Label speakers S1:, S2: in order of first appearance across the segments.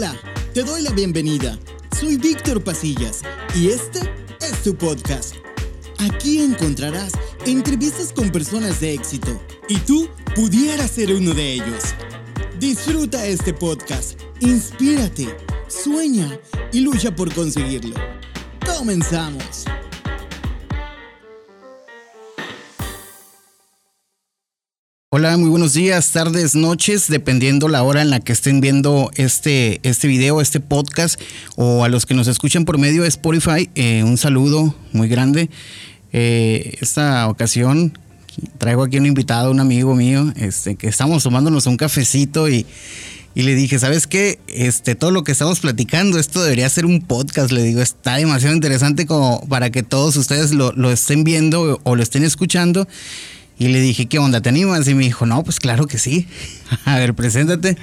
S1: Hola, te doy la bienvenida. Soy Víctor Pasillas y este es tu podcast. Aquí encontrarás entrevistas con personas de éxito y tú pudieras ser uno de ellos. Disfruta este podcast, inspírate, sueña y lucha por conseguirlo. Comenzamos.
S2: Hola, muy buenos días, tardes, noches, dependiendo la hora en la que estén viendo este, este video, este podcast, o a los que nos escuchan por medio de Spotify, eh, un saludo muy grande. Eh, esta ocasión traigo aquí un invitado, un amigo mío, este, que estamos tomándonos un cafecito y, y le dije, ¿sabes qué? Este, todo lo que estamos platicando, esto debería ser un podcast. Le digo, está demasiado interesante como para que todos ustedes lo, lo estén viendo o lo estén escuchando. Y le dije, ¿qué onda? ¿Te animas? Y me dijo, no, pues claro que sí. A ver, preséntate.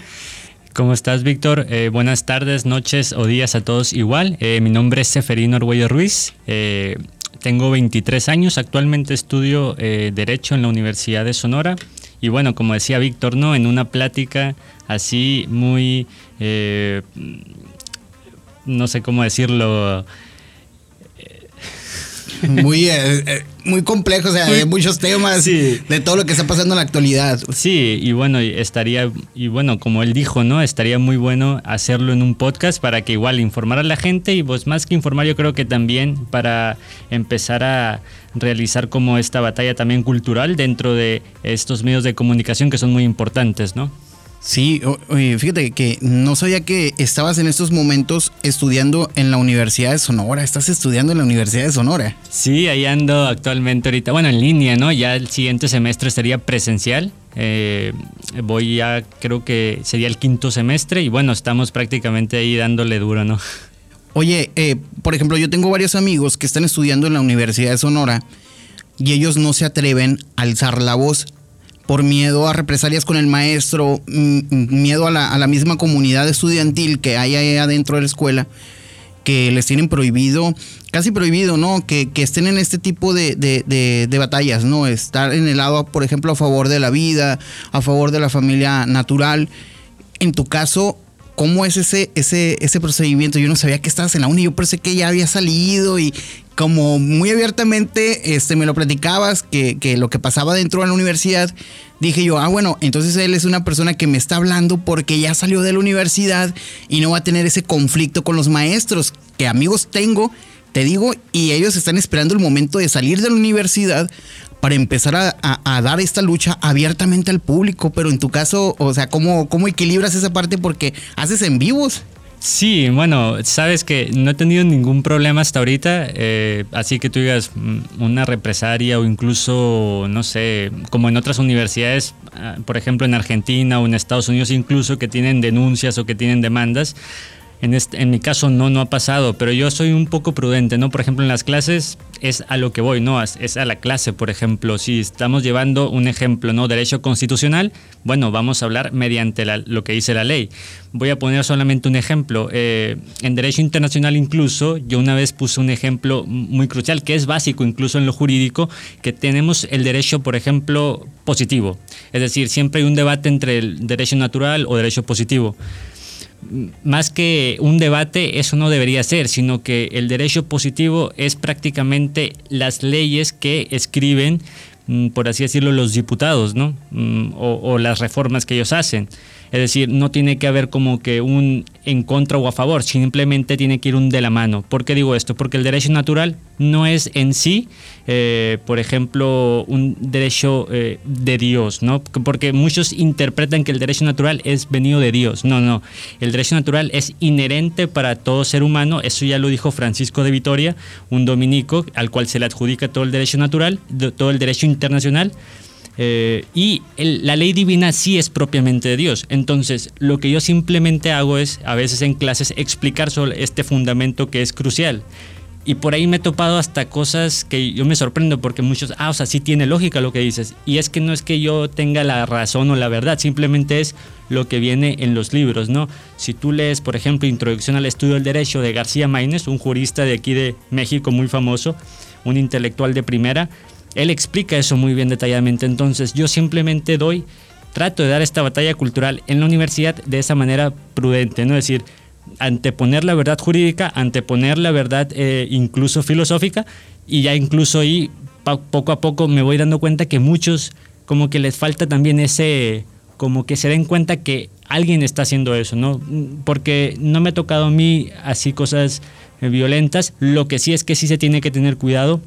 S3: ¿Cómo estás, Víctor? Eh, buenas tardes, noches o días a todos igual. Eh, mi nombre es Seferino Arguello Ruiz. Eh, tengo 23 años. Actualmente estudio Derecho en la Universidad de Sonora. Y bueno, como decía Víctor, ¿no? En una plática así muy... no sé cómo decirlo
S2: muy, muy complejo, o sea, de muchos temas, de todo lo que está pasando en la actualidad.
S3: Sí, y bueno, estaría, y bueno, como él dijo, ¿no? Estaría muy bueno hacerlo en un podcast para que igual informar a la gente y pues más que informar, yo creo que también para empezar a realizar como esta batalla también cultural dentro de estos medios de comunicación que son muy importantes, ¿no?
S2: Sí, oye, fíjate que no sabía que estabas en estos momentos estudiando en la Universidad de Sonora. Estás estudiando en la Universidad de Sonora.
S3: Sí, ahí ando actualmente ahorita. Bueno, en línea, ¿no? Ya el siguiente semestre sería presencial. Eh, voy ya, creo que sería el quinto semestre y bueno, estamos prácticamente ahí dándole duro, ¿no?
S2: Oye, eh, por ejemplo, yo tengo varios amigos que están estudiando en la Universidad de Sonora y ellos no se atreven a alzar la voz por miedo a represalias con el maestro, miedo a la, misma comunidad estudiantil que hay ahí adentro de la escuela, que les tienen prohibido, casi prohibido, ¿no? Que, estén en este tipo de, batallas, ¿no? Estar en el lado, por ejemplo, a favor de la vida, a favor de la familia natural. En tu caso, ¿cómo es ese, ese, ese procedimiento? Yo no sabía que estabas en la uni, yo pensé que ya había salido y, como muy abiertamente este, me lo platicabas, que, que, lo que pasaba dentro de la universidad, dije yo, ah, bueno, entonces él es una persona que me está hablando porque ya salió de la universidad y no va a tener ese conflicto con los maestros, que amigos tengo, te digo, y ellos están esperando el momento de salir de la universidad para empezar a, dar esta lucha abiertamente al público, pero en tu caso, o sea, ¿cómo, cómo equilibras esa parte? Porque haces en vivos.
S3: Sí, bueno, sabes que no he tenido ningún problema hasta ahorita, eh, así que tú digas mm, una represaria o incluso, no sé, como en otras universidades, ah, por ejemplo en Argentina o en Estados Unidos incluso, que tienen denuncias o que tienen demandas. En, este, en mi caso no, no ha pasado, pero yo soy un poco prudente, ¿no? Por ejemplo, en las clases es a lo que voy, ¿no? Es a la clase, por ejemplo. Si estamos llevando un ejemplo, ¿no? Derecho constitucional, bueno, vamos a hablar mediante lo que dice la ley. Voy a poner solamente un ejemplo. Eh, en Derecho Internacional incluso, yo una vez puse un ejemplo muy crucial, que es básico incluso en lo jurídico, que tenemos el derecho, por ejemplo, positivo. Es decir, siempre hay un debate entre el derecho natural o derecho positivo más que un debate, eso no debería ser, sino que el derecho positivo es prácticamente las leyes que escriben, mm, por así decirlo, los diputados, ¿no? Mm, o, o las reformas que ellos hacen. Es decir, no tiene que haber como que un en contra o a favor, simplemente tiene que ir un de la mano. ¿Por qué digo esto? Porque el derecho natural no es en sí, eh, por ejemplo, un derecho eh, de Dios, ¿no? Porque muchos interpretan que el derecho natural es venido de Dios. No, no. El derecho natural es inherente para todo ser humano. Eso ya lo dijo Francisco de Vitoria, un dominico al cual se le adjudica todo el derecho natural, todo el derecho internacional. Eh, y la ley divina sí es propiamente de Dios. Entonces, lo que yo simplemente hago es, a veces en clases, explicar sobre este fundamento que es crucial. Y por ahí me he topado hasta cosas que yo me sorprendo porque muchos, ah, o sea, sí tiene lógica lo que dices. Y es que no es que yo tenga la razón o la verdad, simplemente es lo que viene en los libros, ¿no? Si tú lees, por ejemplo, Introducción al Estudio del Derecho de García Maínez, un jurista de aquí de México muy famoso, un intelectual de primera, él explica eso muy bien detalladamente. Entonces yo simplemente doy, trato de dar esta batalla cultural en la universidad de esa manera prudente, ¿no? Es decir, anteponer la verdad jurídica, anteponer la verdad eh, incluso filosófica y ya incluso ahí poco a poco me voy dando cuenta que muchos como que les falta también ese, como que se den cuenta que alguien está haciendo eso, ¿no? Porque no me ha tocado a mí así cosas eh, violentas, lo que sí es que sí se tiene que tener cuidado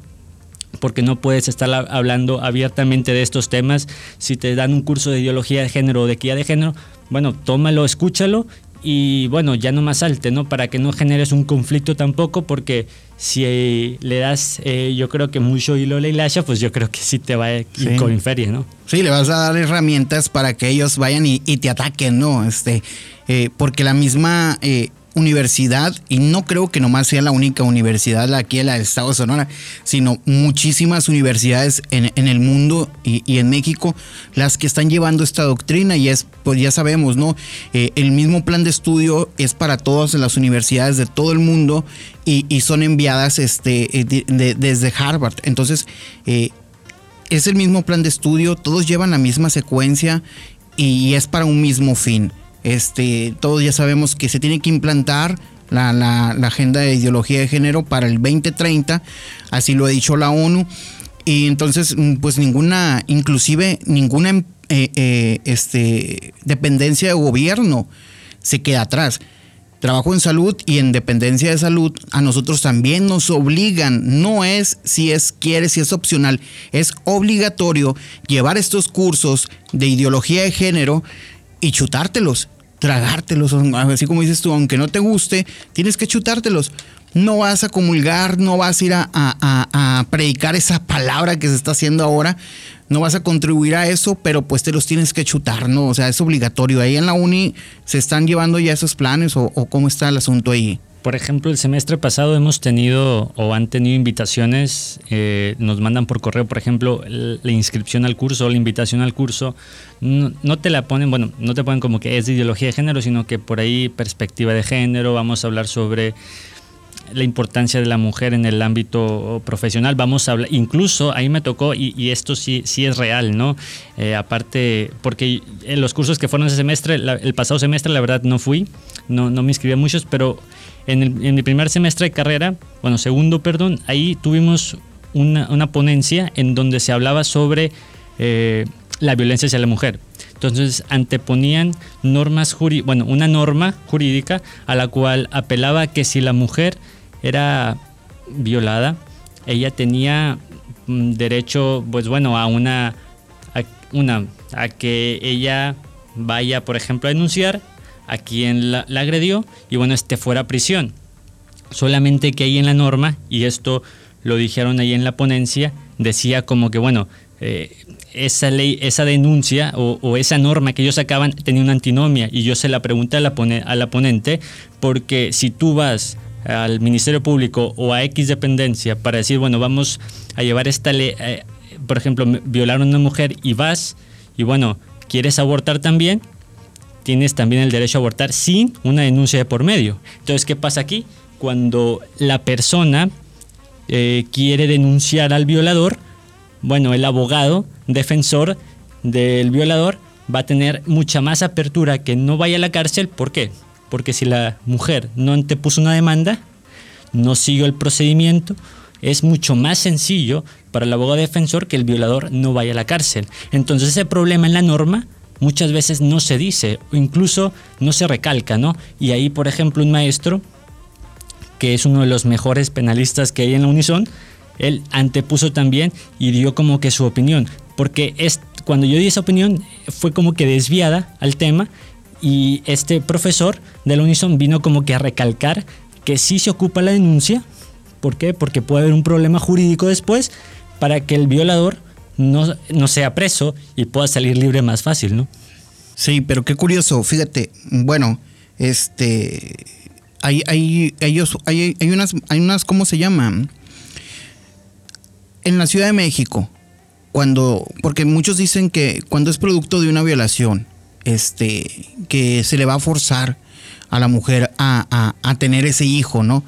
S3: porque no puedes estar hablando abiertamente de estos temas. Si te dan un curso de ideología de género o de equidad de género, bueno, tómalo, escúchalo y bueno, ya no más salte, ¿no? Para que no generes un conflicto tampoco, porque si le das, eh, yo creo que mucho hilo a la hilacha, pues yo creo que sí te va a ir con feria, ¿no?
S2: Sí, le vas a dar herramientas para que ellos vayan y, te ataquen, ¿no? Este, eh, porque la misma eh, universidad, y no creo que nomás sea la única universidad aquí en la del Estado de Sonora, sino muchísimas universidades en, el mundo y, en México, las que están llevando esta doctrina, y es, pues ya sabemos, ¿no? Eh, el mismo plan de estudio es para todas las universidades de todo el mundo y, son enviadas este, eh, desde Harvard. Entonces, eh, es el mismo plan de estudio, todos llevan la misma secuencia y es para un mismo fin. Este, todos ya sabemos que se tiene que implantar la, agenda de ideología de género para el 2030, así lo ha dicho la ONU. Y entonces, mm, pues ninguna, inclusive ninguna eh, eh, este, dependencia de gobierno se queda atrás. Trabajo en salud y en dependencia de salud a nosotros también nos obligan, no es si es quiere, si es opcional, es obligatorio llevar estos cursos de ideología de género y chutártelos, tragártelos, así como dices tú, aunque no te guste, tienes que chutártelos. No vas a comulgar, no vas a ir a, predicar esa palabra que se está haciendo ahora, no vas a contribuir a eso, pero pues te los tienes que chutar, ¿no? O sea, es obligatorio. Ahí en la uni se están llevando ya esos planes o, o cómo está el asunto ahí.
S3: Por ejemplo, el semestre pasado hemos tenido o han tenido invitaciones, eh, nos mandan por correo, por ejemplo, la inscripción al curso o la invitación al curso. No, te la ponen, bueno, no te ponen como que es de ideología de género, sino que por ahí perspectiva de género, vamos a hablar sobre la importancia de la mujer en el ámbito profesional. Vamos a hablar, incluso ahí me tocó, y, esto sí, sí es real, ¿no? Eh, aparte, porque en los cursos que fueron ese semestre, el pasado semestre, la verdad no fui, no, no me inscribí a muchos, pero en, mi primer semestre de carrera, bueno, segundo, perdón, ahí tuvimos una, ponencia en donde se hablaba sobre eh, la violencia hacia la mujer. Entonces anteponían normas jurídicas, bueno, una norma jurídica a la cual apelaba que si la mujer era violada, ella tenía mm, derecho, pues bueno, a una, una, a que ella vaya, por ejemplo, a denunciar a quien la, agredió y bueno, este fuera a prisión. Solamente que ahí en la norma, y esto lo dijeron ahí en la ponencia, decía como que bueno, eh, esa ley, esa denuncia o, esa norma que ellos sacaban tenía una antinomia y yo se la pregunté a la, ponente porque si tú vas al Ministerio Público o a X dependencia para decir, bueno, vamos a llevar esta ley, eh, por ejemplo, violaron a una mujer y vas y bueno, quieres abortar también, tienes también el derecho a abortar sin una denuncia de por medio. Entonces, ¿qué pasa aquí? Cuando la persona eh, quiere denunciar al violador, bueno, el abogado defensor del violador va a tener mucha más apertura que no vaya a la cárcel. ¿Por qué? Porque si la mujer no te puso una demanda, no siguió el procedimiento, es mucho más sencillo para el abogado defensor que el violador no vaya a la cárcel. Entonces ese problema en la norma muchas veces no se dice o incluso no se recalca, ¿no? Y ahí, por ejemplo, un maestro, que es uno de los mejores penalistas que hay en la Unison, él antepuso también y dio como que su opinión, porque es, cuando yo di esa opinión fue como que desviada al tema y este profesor de la Unison vino como que a recalcar que sí se ocupa la denuncia, ¿por qué? Porque puede haber un problema jurídico después para que el violador no, no sea preso y pueda salir libre más fácil, ¿no?
S2: Sí, pero qué curioso, fíjate, bueno, este, hay, hay, ellos, hay, hay unas, hay unas, ¿cómo se llaman? En la Ciudad de México, cuando, porque muchos dicen que cuando es producto de una violación, este, que se le va a forzar a la mujer a, a tener ese hijo, ¿no?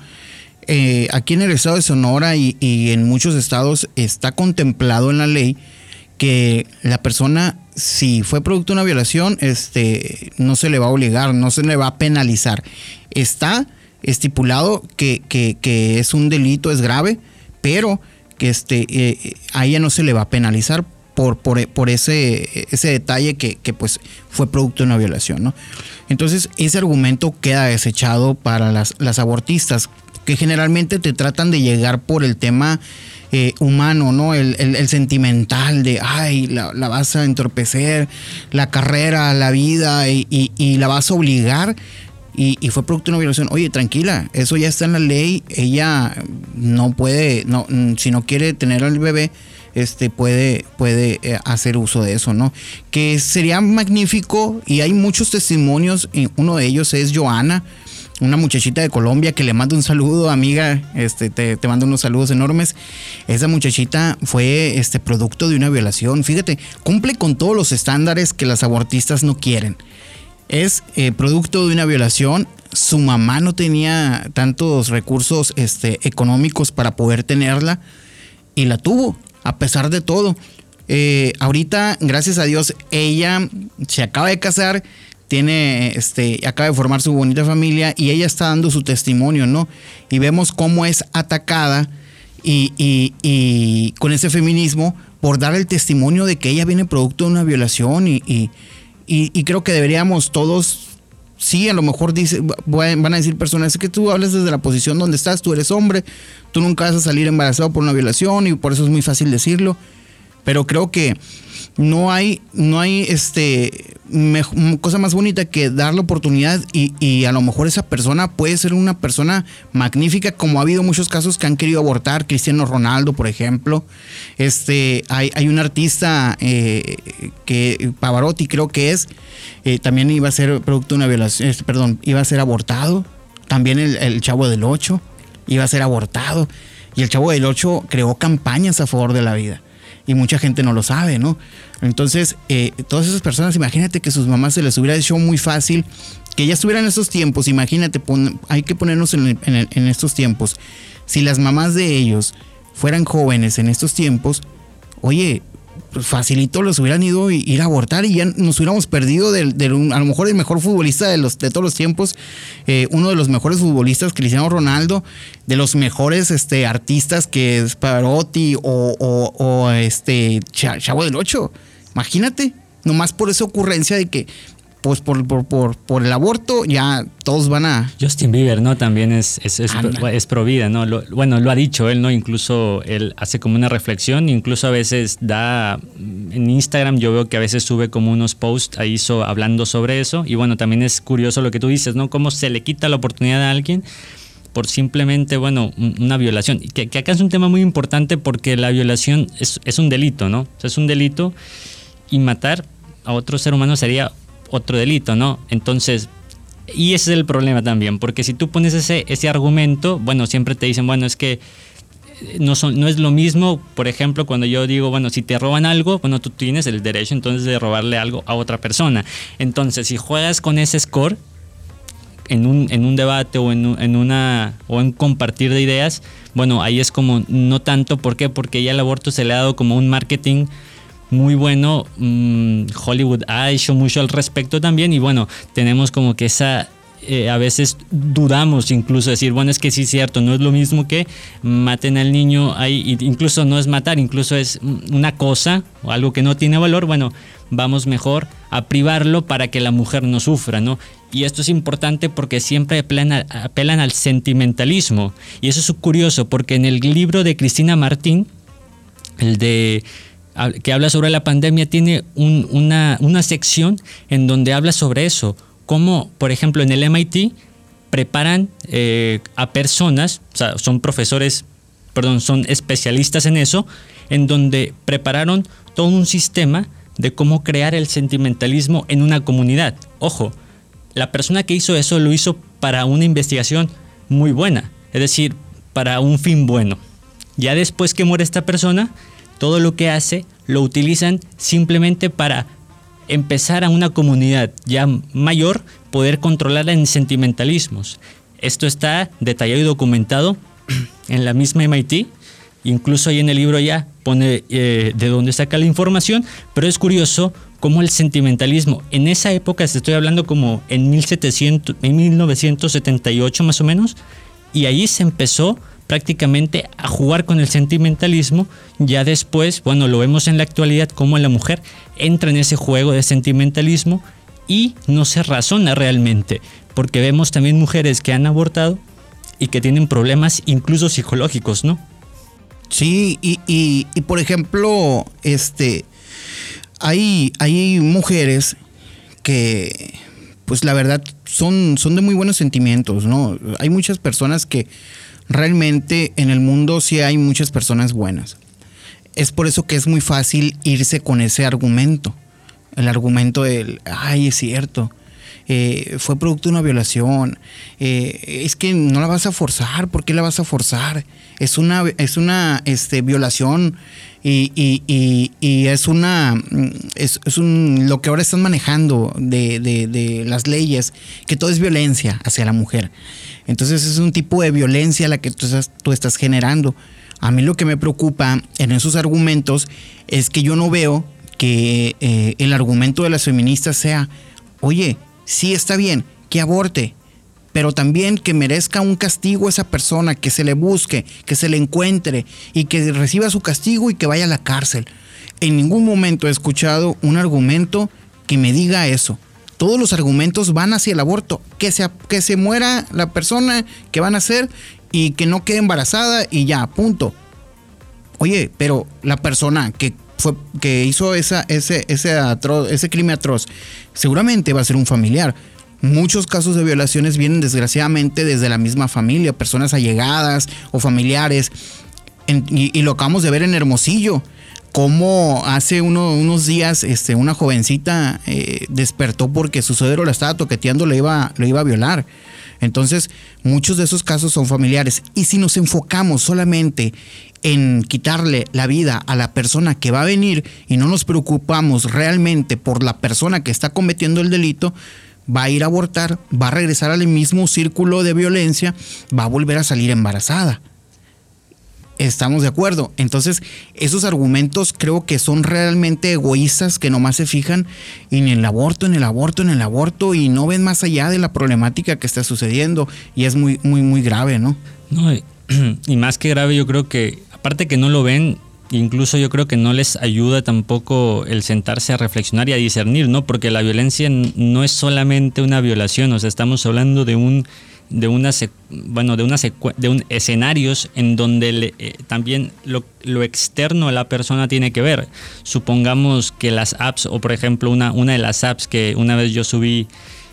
S2: Eh, aquí en el estado de Sonora y, en muchos estados está contemplado en la ley que la persona, si fue producto de una violación, este, no se le va a obligar, no se le va a penalizar. Está estipulado que, que, es un delito, es grave, pero que este, eh, a ella no se le va a penalizar por, por, ese, ese detalle que, pues fue producto de una violación. ¿no? Entonces, ese argumento queda desechado para las, las abortistas, que generalmente te tratan de llegar por el tema eh, humano, ¿no? El, sentimental de, ay, la, vas a entorpecer, la carrera, la vida, y, la vas a obligar. Y, fue producto de una violación. Oye, tranquila, eso ya está en la ley. Ella no puede, no, si no quiere tener al bebé, este puede, puede eh, hacer uso de eso, ¿no? Que sería magnífico y hay muchos testimonios. Uno de ellos es Joana una muchachita de Colombia que le mando un saludo, amiga, este, te, mando unos saludos enormes. Esa muchachita fue este, producto de una violación. Fíjate, cumple con todos los estándares que las abortistas no quieren. Es eh, producto de una violación. Su mamá no tenía tantos recursos este, económicos para poder tenerla y la tuvo, a pesar de todo. Eh, ahorita, gracias a Dios, ella se acaba de casar tiene, este, acaba de formar su bonita familia y ella está dando su testimonio, ¿no? Y vemos cómo es atacada y, con ese feminismo por dar el testimonio de que ella viene producto de una violación y, creo que deberíamos todos sí, a lo mejor dice, van a decir personas que tú hablas desde la posición donde estás, tú eres hombre, tú nunca vas a salir embarazado por una violación y por eso es muy fácil decirlo. Pero creo que no hay, no hay este, cosa más bonita que dar la oportunidad y, a lo mejor esa persona puede ser una persona magnífica, como ha habido muchos casos que han querido abortar, Cristiano Ronaldo, por ejemplo. Este, hay, hay un artista eh, que, Pavarotti creo que es, eh, también iba a ser producto de una violación, este, perdón, iba a ser abortado. También el, el Chavo del Ocho iba a ser abortado. Y el Chavo del Ocho creó campañas a favor de la vida y mucha gente no lo sabe, ¿no? Entonces, eh, todas esas personas, imagínate que sus mamás se les hubiera hecho muy fácil, que ya estuvieran en estos tiempos, imagínate, hay que ponernos en, en estos tiempos. Si las mamás de ellos fueran jóvenes en estos tiempos, oye, pues facilito los hubieran ido a ir a abortar y ya nos hubiéramos perdido a lo mejor el mejor futbolista de, los, de todos los tiempos, eh, uno de los mejores futbolistas, Cristiano Ronaldo, de los mejores este, artistas que es Parotti o, o, este Chavo del Ocho. Imagínate, nomás por esa ocurrencia de que pues por, por, por, el aborto ya todos van a...
S3: Justin Bieber, ¿no? También es, es, es, pro, vida, ¿no? bueno, lo ha dicho él, ¿no? Incluso él hace como una reflexión, incluso a veces da... En Instagram yo veo que a veces sube como unos posts ahí hablando sobre eso. Y bueno, también es curioso lo que tú dices, ¿no? Cómo se le quita la oportunidad a alguien por simplemente, bueno, una violación. Que, que acá es un tema muy importante porque la violación es, es un delito, ¿no? O sea, es un delito y matar a otro ser humano sería otro delito, ¿no? Entonces, y ese es el problema también, porque si tú pones ese, ese argumento, bueno, siempre te dicen, bueno, es que eh, no, son, no es lo mismo, por ejemplo, cuando yo digo, bueno, si te roban algo, bueno, tú tienes el derecho entonces de robarle algo a otra persona. Entonces, si juegas con ese score en un, en un debate o en, en una o en compartir de ideas, bueno, ahí es como no tanto, ¿por qué? Porque ya el aborto se le ha dado como un marketing muy bueno. Mm, Hollywood ha hecho mucho al respecto también y bueno, tenemos como que esa... Eh, a veces dudamos incluso decir, bueno, es que sí es cierto, no es lo mismo que maten al niño, ahí, incluso no es matar, incluso es una cosa o algo que no tiene valor, bueno, vamos mejor a privarlo para que la mujer no sufra, ¿no? Y esto es importante porque siempre apelan, apelan al sentimentalismo. Y eso es curioso porque en el libro de Cristina Martín, el de que habla sobre la pandemia tiene una, sección en donde habla sobre eso. Cómo, por ejemplo, en el MIT preparan eh, a personas, son profesores, perdón, son especialistas en eso, en donde prepararon todo un sistema de cómo crear el sentimentalismo en una comunidad. Ojo, la persona que hizo eso lo hizo para una investigación muy buena, es decir, para un fin bueno. Ya después que muere esta persona, todo lo que hace lo utilizan simplemente para empezar a una comunidad ya mayor poder controlarla en sentimentalismos. Esto está detallado y documentado en la misma MIT Incluso ahí en el libro ya pone eh, de dónde saca la información, pero es curioso cómo el sentimentalismo en esa época, se estoy hablando como en, 1700, en 1978 más o menos, y ahí se empezó prácticamente a jugar con el sentimentalismo. Ya después, bueno, lo vemos en la actualidad como la mujer entra en ese juego de sentimentalismo y no se razona realmente, porque vemos también mujeres que han abortado y que tienen problemas incluso psicológicos, ¿no?
S2: Sí, y, y, por ejemplo, este, hay, hay mujeres que, pues la verdad, son, son de muy buenos sentimientos, ¿no? Hay muchas personas que realmente en el mundo sí hay muchas personas buenas. Es por eso que es muy fácil irse con ese argumento. El argumento del, ay, es cierto, eh, fue producto de una violación. Eh, es que no la vas a forzar, ¿por qué la vas a forzar? Es una, es una este, violación y, es una es, un, lo que ahora están manejando de, de, las leyes, que todo es violencia hacia la mujer. Entonces es un tipo de violencia la que tú estás, tú estás generando. A mí lo que me preocupa en esos argumentos es que yo no veo que eh, el argumento de las feministas sea, oye, sí está bien, que aborte, pero también que merezca un castigo esa persona, que se le busque, que se le encuentre y que reciba su castigo y que vaya a la cárcel. En ningún momento he escuchado un argumento que me diga eso. Todos los argumentos van hacia el aborto, que se, que se muera la persona que van a hacer y que no quede embarazada y ya, punto. Oye, pero la persona que fue, que hizo ese, ese, ese crimen atroz, seguramente va a ser un familiar. Muchos casos de violaciones vienen desgraciadamente desde la misma familia, personas allegadas o familiares. y, lo acabamos de ver en Hermosillo, como hace unos días este, una jovencita eh, despertó porque su suegro la estaba toqueteando, le iba, le iba a violar. Entonces, muchos de esos casos son familiares. Y si nos enfocamos solamente en quitarle la vida a la persona que va a venir y no nos preocupamos realmente por la persona que está cometiendo el delito, va a ir a abortar, va a regresar al mismo círculo de violencia, va a volver a salir embarazada. Estamos de acuerdo. Entonces, esos argumentos creo que son realmente egoístas que nomás se fijan en el aborto, en el aborto, en el aborto y no ven más allá de la problemática que está sucediendo y es muy, muy, muy grave, ¿no?
S3: No, y más que grave, yo creo que, aparte que no lo ven, incluso yo creo que no les ayuda tampoco el sentarse a reflexionar y a discernir, ¿no? Porque la violencia no es solamente una violación, o sea, estamos hablando de un de una bueno de una de un escenarios en donde eh, también lo, lo, externo a la persona tiene que ver supongamos que las apps o por ejemplo una una de las apps que una vez yo subí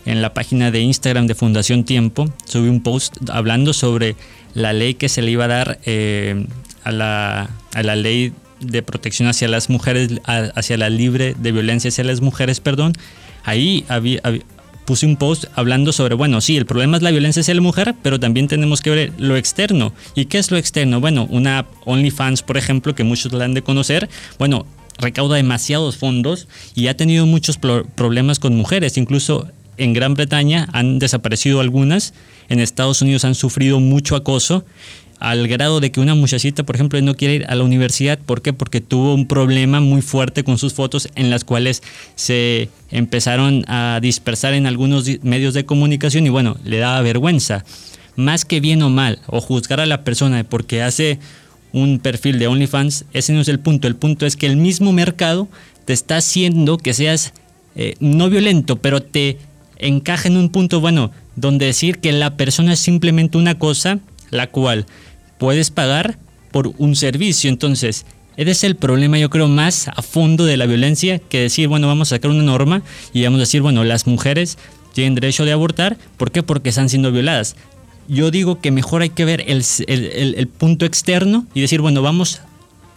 S3: en la página de Instagram de Fundación Tiempo subí un post hablando sobre la ley que se le iba a dar eh, a, la, a la ley de protección hacia las mujeres hacia la libre de violencia hacia las mujeres perdón ahí había puse un post hablando sobre, bueno, sí, el problema es la violencia hacia la mujer, pero también tenemos que ver lo externo. ¿Y qué es lo externo? Bueno, una OnlyFans, por ejemplo, que muchos la han de conocer, bueno, recauda demasiados fondos y ha tenido muchos problemas con mujeres, incluso en Gran Bretaña han desaparecido algunas, en Estados Unidos han sufrido mucho acoso al grado de que una muchachita, por ejemplo, no quiere ir a la universidad. ¿Por qué? Porque tuvo un problema muy fuerte con sus fotos en las cuales se empezaron a dispersar en algunos medios de comunicación y bueno, le daba vergüenza. Más que bien o mal, o juzgar a la persona porque hace un perfil de OnlyFans, ese no es el punto. El punto es que el mismo mercado te está haciendo que seas eh, no violento, pero te encaja en un punto, bueno, donde decir que la persona es simplemente una cosa, la cual puedes pagar por un servicio. Entonces, ese es el problema, yo creo, más a fondo de la violencia que decir, bueno, vamos a sacar una norma y vamos a decir, bueno, las mujeres tienen derecho de abortar. ¿Por qué? Porque están siendo violadas. Yo digo que mejor hay que ver el, el punto externo y decir, bueno, vamos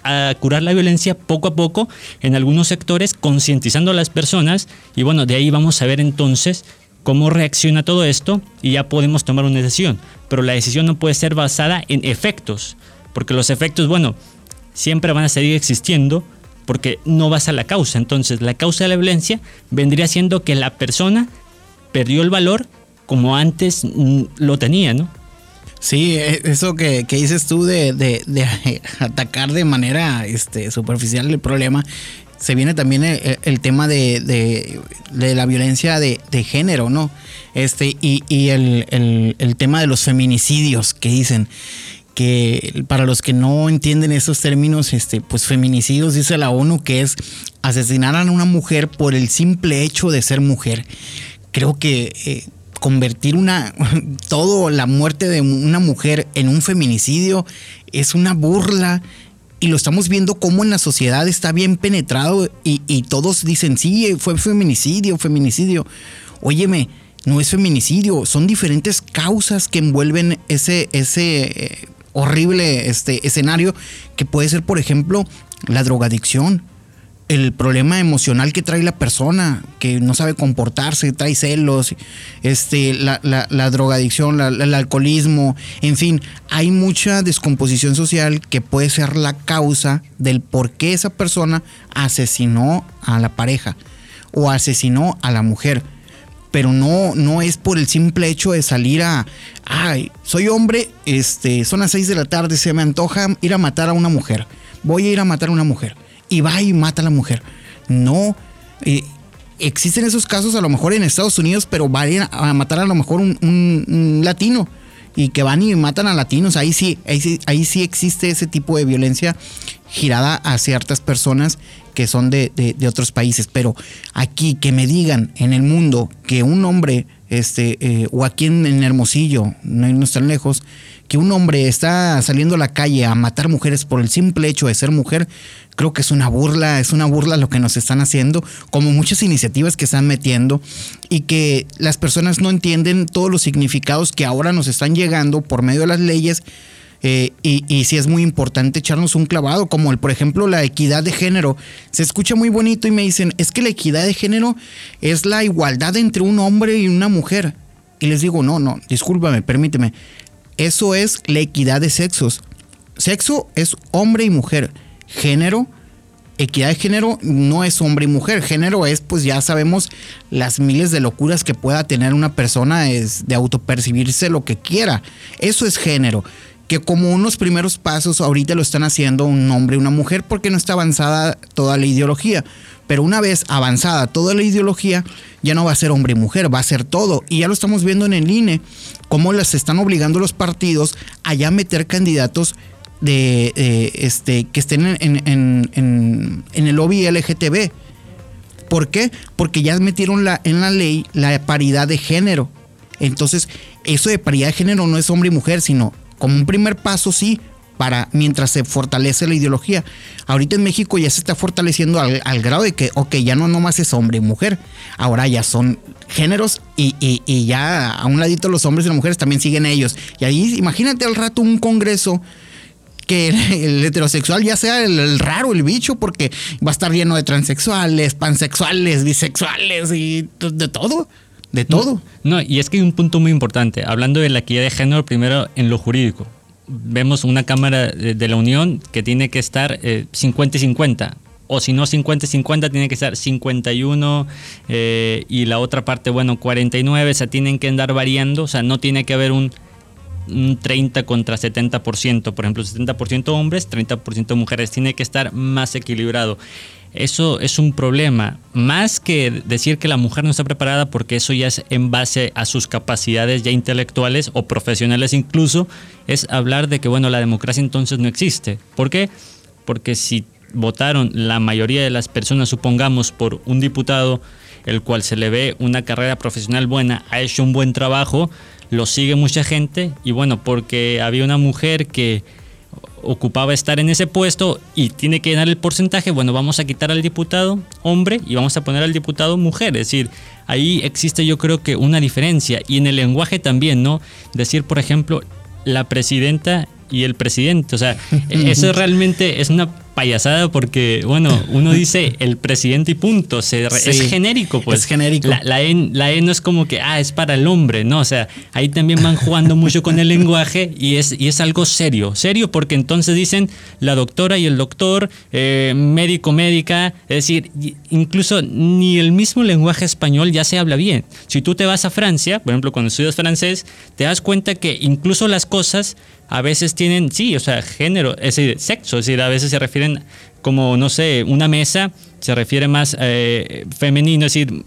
S3: a curar la violencia poco a poco en algunos sectores, concientizando a las personas y bueno, de ahí vamos a ver entonces cómo reacciona todo esto y ya podemos tomar una decisión. Pero la decisión no puede ser basada en efectos, porque los efectos, bueno, siempre van a seguir existiendo porque no vas a la causa. Entonces, la causa de la violencia vendría siendo que la persona perdió el valor como antes mm, lo tenía, ¿no?
S2: Sí, e, eso que, dices tú de, atacar de manera este, superficial el problema, se viene también el, tema de, la violencia de, género, ¿no? Este, y, el, el, tema de los feminicidios que dicen que para los que no entienden esos términos, este, pues feminicidios dice la ONU que es asesinar a una mujer por el simple hecho de ser mujer. Creo que eh, convertir una todo la muerte de una mujer en un feminicidio es una burla y lo estamos viendo como en la sociedad está bien penetrado y, todos dicen sí fue feminicidio feminicidio óyeme no es feminicidio son diferentes causas que envuelven ese ese eh, horrible este escenario que puede ser, por ejemplo, la drogadicción, el problema emocional que trae la persona, que no sabe comportarse, trae celos, este, la, drogadicción, el alcoholismo, en fin, hay mucha descomposición social que puede ser la causa del por qué esa persona asesinó a la pareja o asesinó a la mujer. Pero no, no es por el simple hecho de salir a, ay, soy hombre, este, son las 6 de la tarde, se me antoja ir a matar a una mujer, voy a ir a matar a una mujer, y va y mata a la mujer. No, eh, existen esos casos a lo mejor en Estados Unidos, pero van a matar a lo mejor un, latino y que van y matan a latinos, ahí sí, ahí sí, ahí sí existe ese tipo de violencia girada a ciertas personas que son de, otros países, pero aquí que me digan en el mundo que un hombre, este, eh, o aquí en, Hermosillo, no, están lejos, que un hombre está saliendo a la calle a matar mujeres por el simple hecho de ser mujer, creo que es una burla, es una burla lo que nos están haciendo, como muchas iniciativas que están metiendo y que las personas no entienden todos los significados que ahora nos están llegando por medio de las leyes eh, y, y sí es muy importante echarnos un clavado, como el, por ejemplo, la equidad de género. Se escucha muy bonito y me dicen, es que la equidad de género es la igualdad entre un hombre y una mujer. Y les digo, no, no, discúlpame, permíteme. Eso es la equidad de sexos. Sexo es hombre y mujer. Género, equidad de género no es hombre y mujer. Género es, pues ya sabemos, las miles de locuras que pueda tener una persona es de autopercibirse lo que quiera. Eso es género que como unos primeros pasos ahorita lo están haciendo un hombre y una mujer porque no está avanzada toda la ideología. Pero una vez avanzada toda la ideología, ya no va a ser hombre y mujer, va a ser todo. Y ya lo estamos viendo en el INE, cómo les están obligando los partidos a ya meter candidatos de este que estén en, en, el lobby LGTB. ¿Por qué? Porque ya metieron la, en la ley la paridad de género. Entonces, eso de paridad de género no es hombre y mujer, sino como un primer paso, sí, para mientras se fortalece la ideología. Ahorita en México ya se está fortaleciendo al, grado de que, ok, ya no nomás es hombre y mujer, ahora ya son géneros y, ya a un ladito los hombres y las mujeres también siguen ellos. Y ahí imagínate al rato un congreso que el, heterosexual ya sea el, raro, el bicho, porque va a estar lleno de transexuales, pansexuales, bisexuales y de todo de todo.
S3: No, y es que hay un punto muy importante. Hablando de la equidad de género, primero en lo jurídico. Vemos una Cámara de la Unión que tiene que estar 50 eh, y 50. O si no 50 y 50, tiene que estar 51 eh, y la otra parte, bueno, 49. O sea, tienen que andar variando. O sea, no tiene que haber un, un 30 contra 70%. Por ejemplo, 70% hombres, 30% mujeres. Tiene que estar más equilibrado eso es un problema. Más que decir que la mujer no está preparada, porque eso ya es en base a sus capacidades ya intelectuales o profesionales incluso, es hablar de que, bueno, la democracia entonces no existe. ¿Por qué? Porque si votaron la mayoría de las personas, supongamos, por un diputado, el cual se le ve una carrera profesional buena, ha hecho un buen trabajo, lo sigue mucha gente, y bueno, porque había una mujer que ocupaba estar en ese puesto y tiene que llenar el porcentaje, bueno, vamos a quitar al diputado hombre y vamos a poner al diputado mujer. Es decir, ahí existe yo creo que una diferencia. Y en el lenguaje también, ¿no? Decir, por ejemplo, la presidenta y el presidente. O sea, eso realmente es una payasada porque, bueno, uno dice el presidente y punto, se re- es genérico, pues.
S2: es genérico.
S3: La, la e, la E no es como que, ah, es para el hombre, ¿no? O sea, ahí también van jugando mucho con el lenguaje y es, y es algo serio, serio porque entonces dicen la doctora y el doctor, eh, médico, médica, es decir, incluso ni el mismo lenguaje español ya se habla bien. Si tú te vas a Francia, por ejemplo, cuando estudias francés, te das cuenta que incluso las cosas a veces tienen, sí, o sea, género, es decir, sexo, es decir, a veces se como, no sé, una mesa se refiere más eh, femenino, es decir,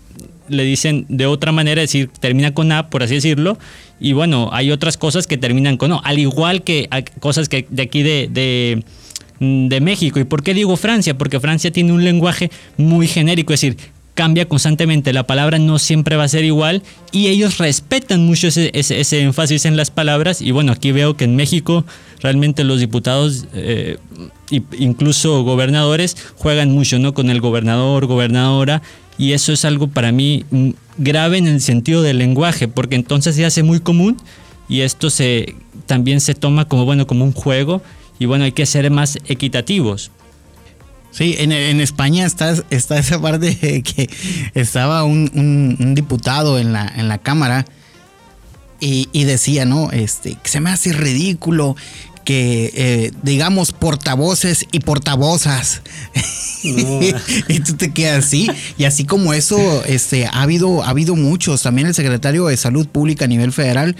S3: le dicen de otra manera, es decir, termina con A, por así decirlo, y bueno, hay otras cosas que terminan con O, al igual que cosas que de aquí de, de, de México. ¿Y por qué digo Francia? Porque Francia tiene un lenguaje muy genérico, es decir, cambia constantemente, la palabra no siempre va a ser igual y ellos respetan mucho ese, ese- ese énfasis en las palabras. Y bueno, aquí veo que en México realmente los diputados, eh, incluso gobernadores, juegan mucho ¿no? con el gobernador, gobernadora. Y eso es algo para mí mm, grave en el sentido del lenguaje porque entonces se hace muy común y esto se también se toma como bueno como un juego. Y bueno hay que ser más equitativos
S2: Sí, en, en España está, está esa parte que estaba un, un- un diputado en la, en la Cámara y, y decía, ¿no? Este, que se me hace ridículo que eh, digamos portavoces y portavozas. y tú te quedas así. Y así como eso, este, ha habido, ha habido muchos. También el secretario de Salud Pública a nivel federal,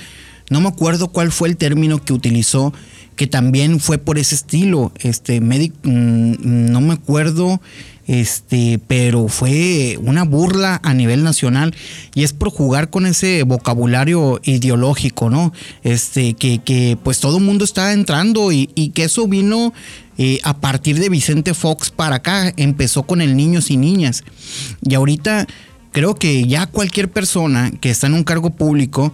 S2: no me acuerdo cuál fue el término que utilizó, que también fue por ese estilo. Este, médico, no me acuerdo. Este, pero fue una burla a nivel nacional y es por jugar con ese vocabulario ideológico, ¿no? Este, que, que pues todo el mundo está entrando y, y que eso vino eh, a partir de Vicente Fox para acá, empezó con el niños y niñas. Y ahorita creo que ya cualquier persona que está en un cargo público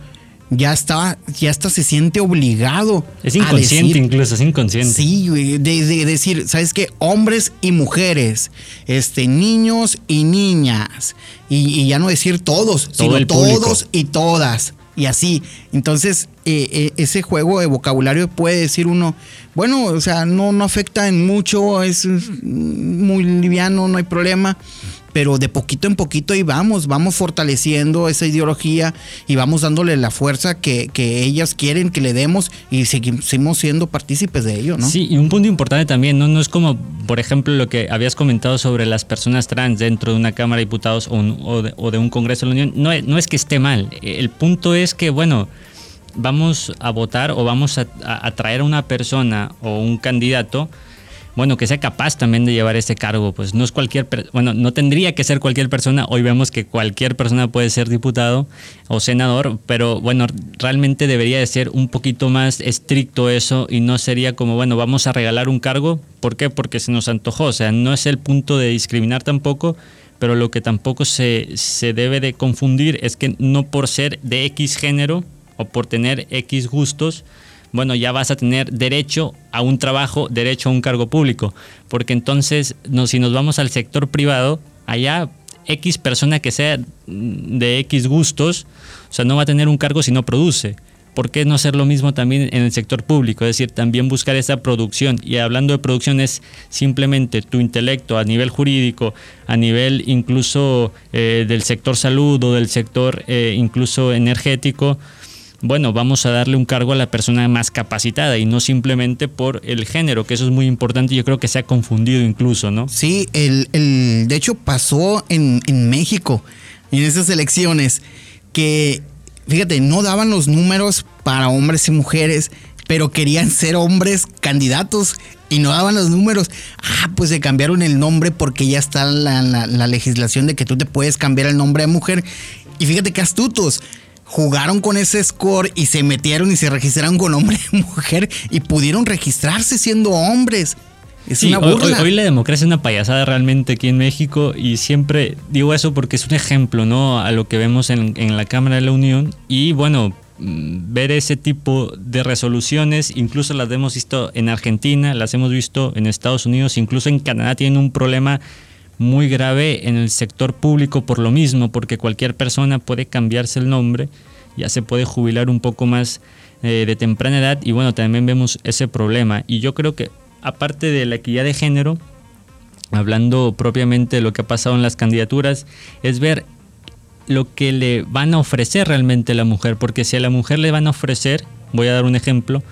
S2: ya está, ya hasta se siente obligado.
S3: es
S2: a
S3: inconsciente
S2: decir-
S3: incluso es inconsciente
S2: Sí, de, de decir, ¿sabes qué? Hombres y mujeres, este, niños y niñas. Y, y ya no decir todos,
S3: Todo
S2: sino
S3: el
S2: todos y todas. Y así. Entonces, eh, eh, ese juego de vocabulario puede decir uno, bueno, o sea, no, no afecta en mucho, es muy liviano, no hay problema. Pero de poquito en poquito ahí vamos, fortaleciendo esa ideología y vamos dándole la fuerza que, que ellas quieren que le demos y seguimos siendo partícipes de ello, ¿no?
S3: Sí, y un punto importante también, ¿no? no es como, por ejemplo, lo que habías comentado sobre las personas trans dentro de una Cámara de Diputados o, de, un Congreso de la Unión. No, no es que esté mal, el punto es que, bueno, vamos a votar o vamos a, a- a traer a una persona o un candidato, bueno, que sea capaz también de llevar ese cargo, pues no es cualquier, bueno, no tendría que ser cualquier persona, hoy vemos que cualquier persona puede ser diputado o senador, pero bueno, realmente debería de ser un poquito más estricto eso y no sería como, bueno, vamos a regalar un cargo, ¿por qué? Porque se nos antojó, o sea, no es el punto de discriminar tampoco, pero lo que tampoco se, se debe de confundir es que no por ser de X género o por tener X gustos, bueno, ya vas a tener derecho a un trabajo, derecho a un cargo público, porque entonces si nos vamos al sector privado, allá X persona que sea de X gustos, o sea, no va a tener un cargo si no produce. ¿Por qué no hacer lo mismo también en el sector público? Es decir, también buscar esa producción. Y hablando de producción es simplemente tu intelecto a nivel jurídico, a nivel incluso eh, del sector salud o del sector eh, incluso energético. Bueno, vamos a darle un cargo a la persona más capacitada y no simplemente por el género, que eso es muy importante yo creo que se ha confundido incluso, ¿no?
S2: Sí, el, el- de hecho pasó en, en México, en esas elecciones, que, fíjate, no daban los números para hombres y mujeres, pero querían ser hombres candidatos y no daban los números. Ah, pues se cambiaron el nombre porque ya está la, la- la legislación de que tú te puedes cambiar el nombre de mujer. Y fíjate qué astutos. Jugaron con ese score y se metieron y se registraron con hombre y mujer y pudieron registrarse siendo hombres. Es
S3: Sí,
S2: una burla.
S3: Hoy, hoy la democracia es una payasada realmente aquí en México y siempre digo eso porque es un ejemplo, ¿no? A lo que vemos en, en la Cámara de la Unión y bueno, mm, ver ese tipo de resoluciones, incluso las hemos visto en Argentina, las hemos visto en Estados Unidos, incluso en Canadá tienen un problema muy grave en el sector público por lo mismo, porque cualquier persona puede cambiarse el nombre, ya se puede jubilar un poco más eh, de temprana edad y bueno, también vemos ese problema. Y yo creo que aparte de la equidad de género, hablando propiamente de lo que ha pasado en las candidaturas, es ver lo que le van a ofrecer realmente a la mujer, porque si a la mujer le van a ofrecer, voy a dar un ejemplo,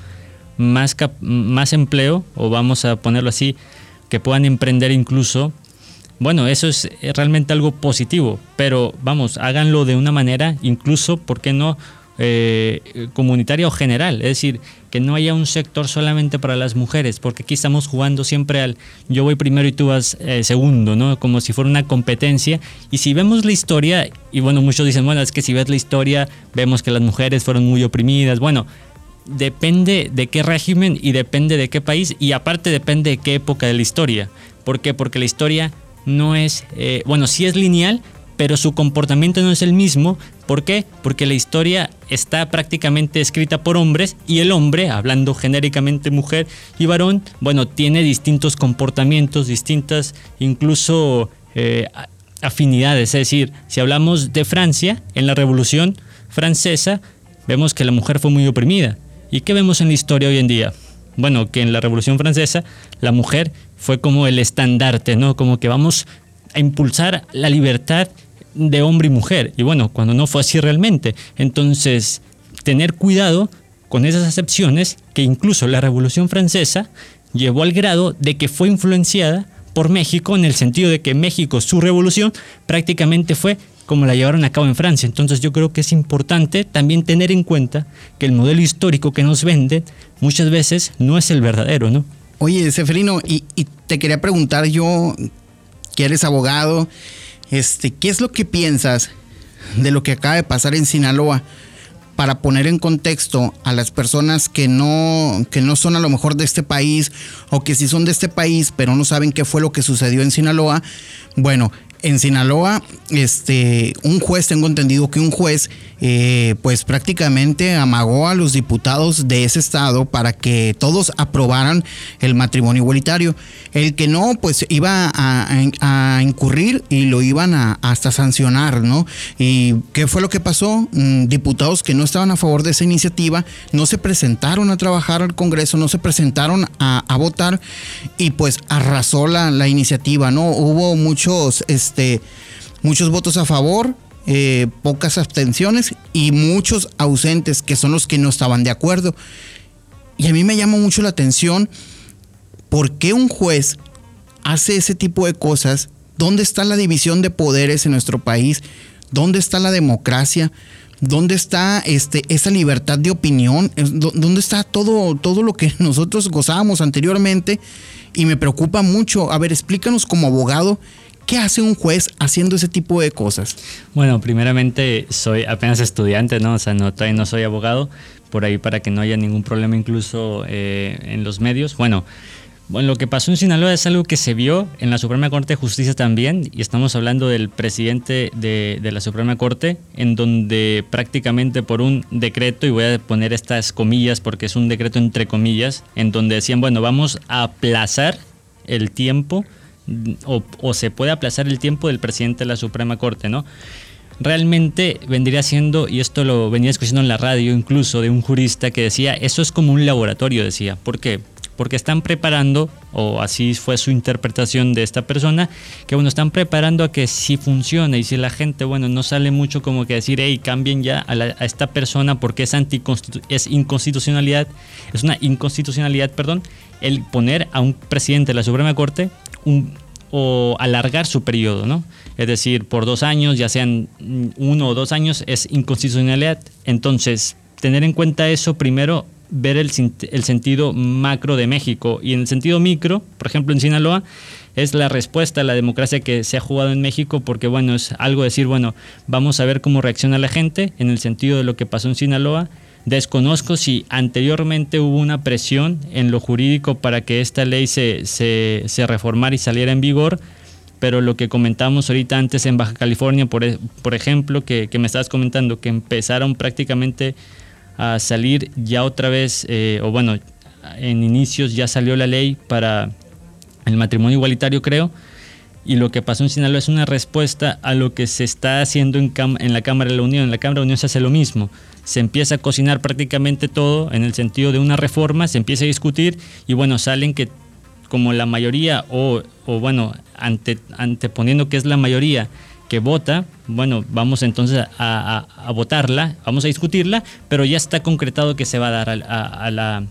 S3: más, más empleo, o vamos a ponerlo así, que puedan emprender incluso, bueno, eso es realmente algo positivo, pero vamos, háganlo de una manera, incluso, ¿por qué no? Eh, comunitaria o general, es decir, que no haya un sector solamente para las mujeres, porque aquí estamos jugando siempre al yo voy primero y tú vas eh, segundo, ¿no? Como si fuera una competencia. Y si vemos la historia, y bueno, muchos dicen, bueno, es que si ves la historia, vemos que las mujeres fueron muy oprimidas. Bueno, depende de qué régimen y depende de qué país, y aparte depende de qué época de la historia. ¿Por qué? Porque la historia no es, eh, bueno, sí es lineal, pero su comportamiento no es el mismo. ¿Por qué? Porque la historia está prácticamente escrita por hombres y el hombre, hablando genéricamente mujer y varón, bueno, tiene distintos comportamientos, distintas incluso eh, afinidades. Es decir, si hablamos de Francia, en la Revolución Francesa, vemos que la mujer fue muy oprimida. ¿Y qué vemos en la historia hoy en día? Bueno, que en la Revolución Francesa la mujer fue como el estandarte, ¿no? Como que vamos a impulsar la libertad de hombre y mujer. Y bueno, cuando no fue así realmente. Entonces, tener cuidado con esas acepciones que incluso la Revolución Francesa llevó al grado de que fue influenciada por México en el sentido de que México, su revolución, prácticamente fue como la llevaron a cabo en Francia. Entonces yo creo que es importante también tener en cuenta que el modelo histórico que nos venden muchas veces no es el verdadero, ¿no?
S2: Oye, Seferino, y, y te quería preguntar yo, que eres abogado, este, ¿Qué es lo que piensas de lo que acaba de pasar en Sinaloa? Para poner en contexto a las personas que no, que no son a lo mejor de este país o que sí son de este país, pero no saben qué fue lo que sucedió en Sinaloa. Bueno, en Sinaloa, este, un juez, tengo entendido que un juez, eh, pues prácticamente amagó a los diputados de ese estado para que todos aprobaran el matrimonio igualitario. El que no, pues iba a, incurrir y lo iban a hasta sancionar, ¿no? ¿Y qué fue lo que pasó? Mm, diputados que no estaban a favor de esa iniciativa no se presentaron a trabajar al Congreso, no se presentaron a, votar y pues arrasó la, la iniciativa, ¿no? Hubo muchos... Este, muchos votos a favor, eh, pocas abstenciones y muchos ausentes, que son los que no estaban de acuerdo. Y a mí me llama mucho la atención por qué un juez hace ese tipo de cosas. ¿Dónde está la división de poderes en nuestro país? ¿Dónde está la democracia? ¿Dónde está este, esa libertad de opinión? ¿Dónde está todo, todo lo que nosotros gozábamos anteriormente? Y me preocupa mucho. A ver, explícanos como abogado ¿Qué hace un juez haciendo ese tipo de cosas?
S3: Bueno, primeramente soy apenas estudiante, ¿no? O sea, no, no soy abogado, por ahí para que no haya ningún problema incluso eh, en los medios. Bueno, bueno, lo que pasó en Sinaloa es algo que se vio en la Suprema Corte de Justicia también, y estamos hablando del presidente de, de, la Suprema Corte, en donde prácticamente por un decreto, y voy a poner estas comillas porque es un decreto entre comillas, en donde decían, bueno, vamos a aplazar el tiempo o, se puede aplazar el tiempo del presidente de la Suprema Corte, ¿no? realmente vendría siendo, y esto lo venía escuchando en la radio incluso de un jurista que decía, eso es como un laboratorio, decía. ¿Por qué? Porque están preparando, o así fue su interpretación de esta persona, que bueno, están preparando a que si funciona y si la gente, bueno, no sale mucho como que decir, hey, cambien ya a, esta persona porque es, es inconstitucionalidad, es una inconstitucionalidad, perdón, el poner a un presidente de la Suprema Corte o alargar su periodo, ¿no? Es decir, por dos años, ya sean uno o dos años, es inconstitucionalidad. Entonces, tener en cuenta eso, primero, ver el, el, sentido macro de México. Y en el sentido micro, por ejemplo, en Sinaloa, es la respuesta a la democracia que se ha jugado en México, porque, bueno, es algo decir, bueno, vamos a ver cómo reacciona la gente en el sentido de lo que pasó en Sinaloa Desconozco si anteriormente hubo una presión en lo jurídico para que esta ley se, se, reformara y saliera en vigor, pero lo que comentamos ahorita antes en Baja California, por, e, por ejemplo, que, me estabas comentando, que empezaron prácticamente a salir ya otra vez, eh, o bueno, en inicios ya salió la ley para el matrimonio igualitario, creo, y lo que pasó en Sinaloa es una respuesta a lo que se está haciendo en, en la Cámara de la Unión. En la Cámara de la Unión se hace lo mismo se empieza a cocinar prácticamente todo en el sentido de una reforma, se empieza a discutir y bueno, salen que como la mayoría o, bueno, ante, anteponiendo que es la mayoría que vota, bueno, vamos entonces a, votarla, vamos a discutirla, pero ya está concretado que se va a dar a, la,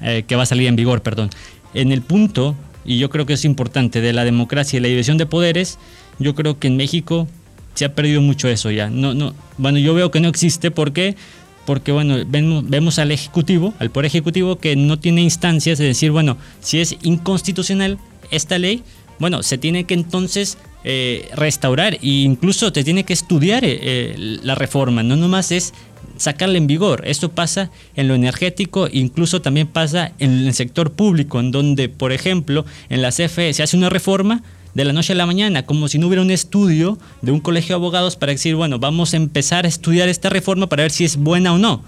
S3: eh, que va a salir en vigor, perdón. En el punto, y yo creo que es importante, de la democracia y la división de poderes, yo creo que en México se ha perdido mucho eso ya. No, no, bueno, yo veo que no existe, ¿por qué? Porque, bueno, vemos, vemos al Ejecutivo, al Poder Ejecutivo, que no tiene instancias de decir, bueno, si es inconstitucional esta ley, bueno, se tiene que entonces eh, restaurar e incluso te tiene que estudiar eh, la reforma, no nomás es sacarla en vigor. Esto pasa en lo energético, incluso también pasa en el sector público, en donde, por ejemplo, en la CFE se hace una reforma de la noche a la mañana, como si no hubiera un estudio de un colegio de abogados para decir, bueno, vamos a empezar a estudiar esta reforma para ver si es buena o no.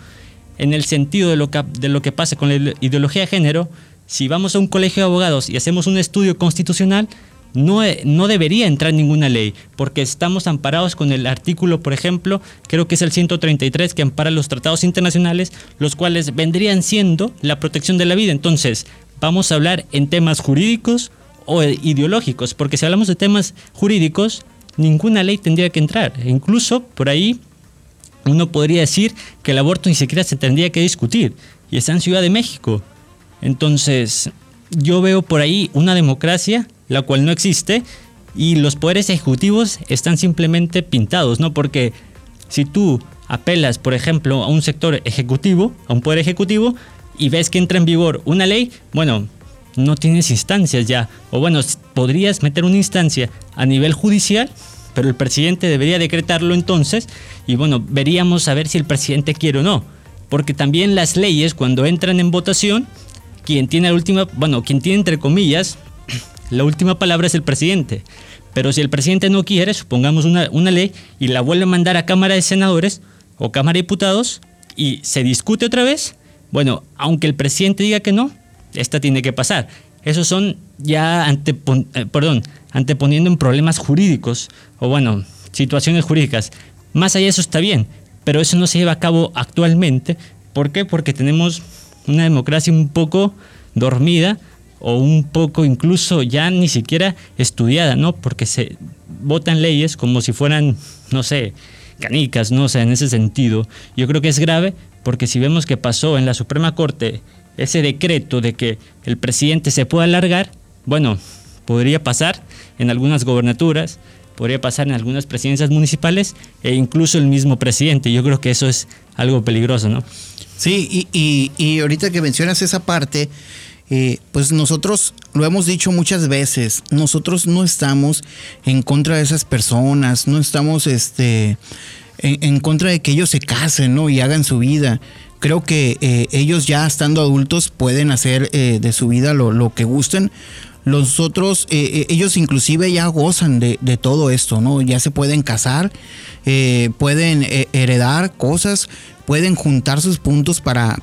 S3: En el sentido de lo que, de lo que pasa con la ideología de género, si vamos a un colegio de abogados y hacemos un estudio constitucional, no, no, debería entrar ninguna ley, porque estamos amparados con el artículo, por ejemplo, creo que es el 133 que ampara los tratados internacionales, los cuales vendrían siendo la protección de la vida. Entonces, vamos a hablar en temas jurídicos o ideológicos, porque si hablamos de temas jurídicos, ninguna ley tendría que entrar. incluso por ahí uno podría decir que el aborto ni siquiera se tendría que discutir, y está en Ciudad de México. Entonces, yo veo por ahí una democracia la cual no existe y los poderes ejecutivos están simplemente pintados, ¿no? Porque si tú apelas, por ejemplo, a un sector ejecutivo, a un poder ejecutivo, y ves que entra en vigor una ley, bueno, no tienes instancias ya. O bueno, podrías meter una instancia a nivel judicial, pero el presidente debería decretarlo entonces, y bueno, veríamos a ver si el presidente quiere o no. Porque también las leyes, cuando entran en votación, quien tiene la última, bueno, quien tiene entre comillas, la última palabra es el presidente. Pero si el presidente no quiere, supongamos una, una ley y la vuelve a mandar a Cámara de Senadores o Cámara de Diputados y se discute otra vez, bueno, aunque el presidente diga que no, esta tiene que pasar. Esos son ya antepon eh, perdón, anteponiendo en problemas jurídicos o bueno, situaciones jurídicas. Más allá de eso está bien, pero eso no se lleva a cabo actualmente. ¿Por qué? Porque tenemos una democracia un poco dormida o un poco incluso ya ni siquiera estudiada, ¿no? Porque se votan leyes como si fueran, no sé, canicas, ¿no? O sea, en ese sentido. Yo creo que es grave porque si vemos que pasó en la Suprema Corte ese decreto de que el presidente se pueda alargar, bueno, podría pasar en algunas gobernaturas, podría pasar en algunas presidencias municipales e incluso el mismo presidente. Yo creo que eso es algo peligroso, ¿no?
S2: Sí, y, y ahorita que mencionas esa parte, eh, pues nosotros lo hemos dicho muchas veces, nosotros no estamos en contra de esas personas, no estamos este, en, contra de que ellos se casen ¿no? y hagan su vida. Creo que eh, ellos ya estando adultos pueden hacer eh, de su vida lo, que gusten. Los otros, ellos inclusive ya gozan de, todo esto, ¿no? Ya se pueden casar, pueden heredar cosas, pueden juntar sus puntos para,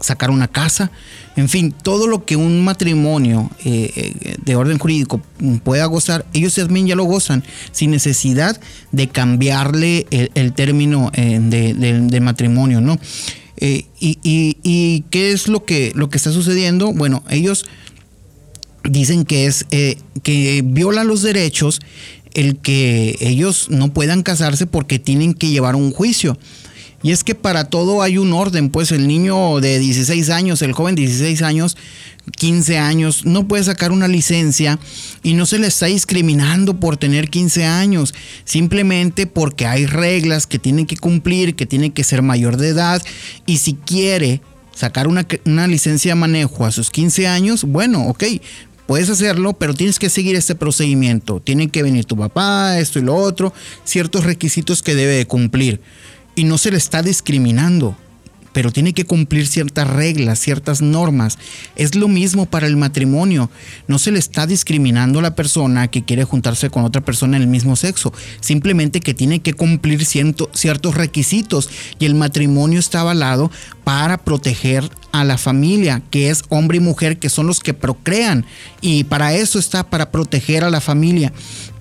S2: sacar una casa. En fin, todo lo que un matrimonio eh, eh, de orden jurídico pueda gozar, ellos también ya lo gozan, sin necesidad de cambiarle el, término eh, de, matrimonio, ¿no? Y, qué es lo que, lo que está sucediendo? Bueno, ellos dicen que es que viola los derechos el que ellos no puedan casarse porque tienen que llevar un juicio. Y es que para todo hay un orden, pues el niño de 16 años, el joven de 16 años, 15 años, no puede sacar una licencia y no se le está discriminando por tener 15 años, simplemente porque hay reglas que tienen que cumplir, que tiene que ser mayor de edad y si quiere sacar una, una licencia de manejo a sus 15 años, bueno, ok, Puedes hacerlo, pero tienes que seguir este procedimiento. Tiene que venir tu papá, esto y lo otro, ciertos requisitos que debe de cumplir y no se le está discriminando, pero tiene que cumplir ciertas reglas, ciertas normas. Es lo mismo para el matrimonio. No se le está discriminando a la persona que quiere juntarse con otra persona del mismo sexo, simplemente que tiene que cumplir ciertos requisitos y el matrimonio está avalado para proteger a la familia, que es hombre y mujer, que son los que procrean. Y para eso está, para proteger a la familia.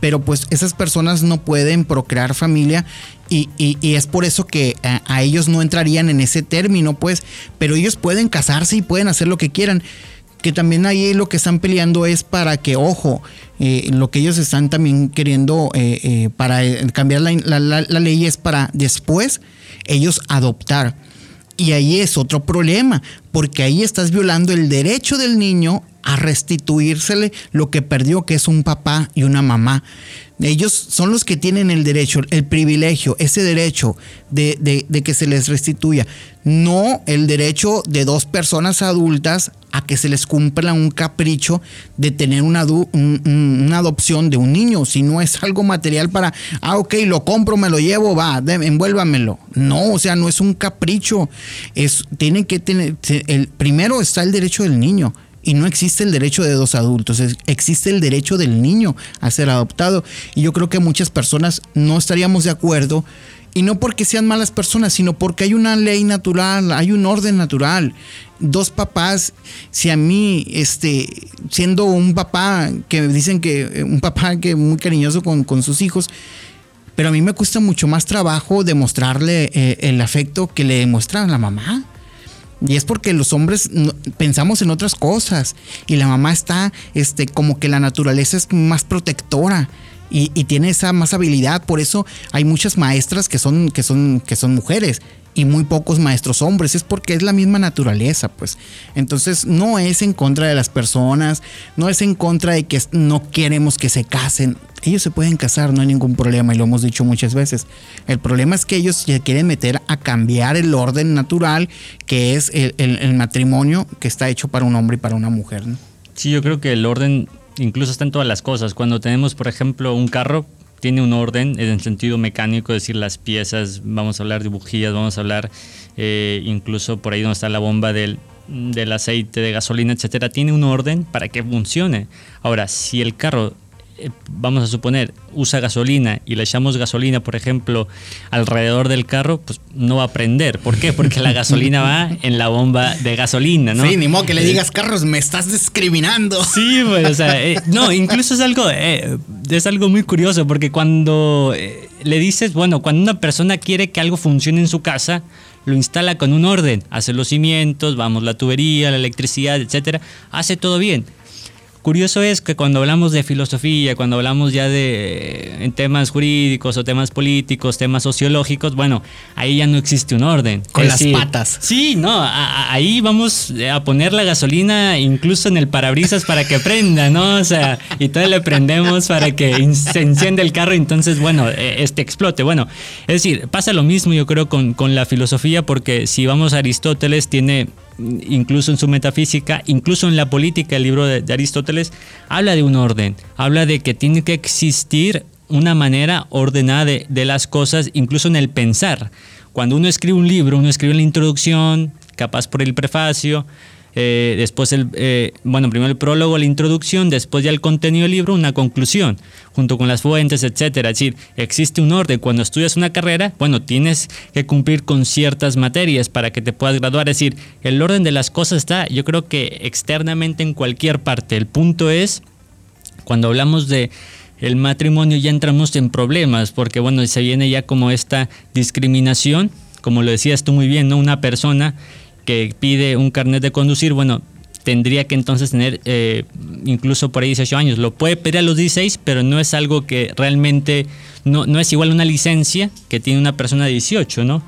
S2: Pero pues esas personas no pueden procrear familia y, es por eso que a, a, ellos no entrarían en ese término, pues. Pero ellos pueden casarse y pueden hacer lo que quieran. que también ahí lo que están peleando es para que, ojo, eh, lo que ellos están también queriendo eh, eh, para cambiar la, la ley es para después ellos adoptar. Y ahí es otro problema, porque ahí estás violando el derecho del niño a restituírsele lo que perdió, que es un papá y una mamá. Ellos son los que tienen el derecho, el privilegio, ese derecho de, que se les restituya. No el derecho de dos personas adultas a que se les cumpla un capricho de tener una, una adopción de un niño. Si no es algo material para, ah, ok, lo compro, me lo llevo, va, envuélvamelo. No, o sea, no es un capricho. Es, tienen que tener, el, primero está el derecho del niño y no existe el derecho de dos adultos, existe el derecho del niño a ser adoptado. Y yo creo que muchas personas no estaríamos de acuerdo, y no porque sean malas personas, sino porque hay una ley natural, hay un orden natural. Dos papás, si a mí, este, siendo un papá, que dicen que un papá que muy cariñoso con, con sus hijos, pero a mí me cuesta mucho más trabajo demostrarle eh, el afecto que le demuestra la mamá. Y es porque los hombres pensamos en otras cosas. Y la mamá está, este, como que la naturaleza es más protectora. Y, tiene esa más habilidad. Por eso hay muchas maestras que son, que son, que son mujeres y muy pocos maestros hombres. Es porque es la misma naturaleza, pues. Entonces no es en contra de las personas, no es en contra de que no queremos que se casen ellos se pueden casar, no hay ningún problema y lo hemos dicho muchas veces. El problema es que ellos se quieren meter a cambiar el orden natural que es el, matrimonio que está hecho para un hombre y para una mujer.
S3: Sí, yo creo que el orden incluso está en todas las cosas. Cuando tenemos, por ejemplo, un carro, tiene un orden en el sentido mecánico, es decir, las piezas, vamos a hablar de bujías, vamos a hablar eh, incluso por ahí donde está la bomba del, del aceite, de gasolina, etcétera, tiene un orden para que funcione. Ahora, si el carro vamos a suponer, usa gasolina y le echamos gasolina, por ejemplo, alrededor del carro, pues no va a prender. ¿Por qué? Porque la gasolina va en la bomba de gasolina, ¿no?
S2: Sí, ni modo que le eh, digas carros, me estás discriminando.
S3: Sí, pues, o sea, eh, no, incluso es algo, es algo muy curioso, porque cuando le dices, bueno, cuando una persona quiere que algo funcione en su casa, lo instala con un orden, hace los cimientos, vamos, la tubería, la electricidad, etcétera, hace todo bien Curioso es que cuando hablamos de filosofía, cuando hablamos ya de en temas jurídicos o temas políticos, temas sociológicos, bueno, ahí ya no existe un orden.
S2: Con las patas.
S3: Sí, no, ahí vamos a poner la gasolina incluso en el parabrisas para que prenda, ¿no? O sea, y todo le prendemos para que se encienda el carro y entonces, bueno, e, este explote. Bueno, es decir, pasa lo mismo yo creo con, con la filosofía porque si vamos a Aristóteles tiene incluso en su metafísica, incluso en la política, el libro de, Aristóteles, habla de un orden, habla de que tiene que existir una manera ordenada de, las cosas, incluso en el pensar. Cuando uno escribe un libro, uno escribe la introducción, capaz por el prefacio, eh, después el, eh, bueno, primero el prólogo, la introducción, después ya el contenido del libro, una conclusión, junto con las fuentes, etcétera. Es decir, existe un orden. Cuando estudias una carrera, bueno, tienes que cumplir con ciertas materias para que te puedas graduar. Es decir, el orden de las cosas está, yo creo que externamente en cualquier parte. El punto es, cuando hablamos de el matrimonio ya entramos en problemas, porque bueno, se viene ya como esta discriminación, como lo decías tú muy bien, ¿no? Una persona que pide un carnet de conducir, bueno, tendría que entonces tener eh, incluso por ahí 18 años. Lo puede pedir a los 16, pero no es algo que realmente, no, no es igual una licencia que tiene una persona de 18, ¿no?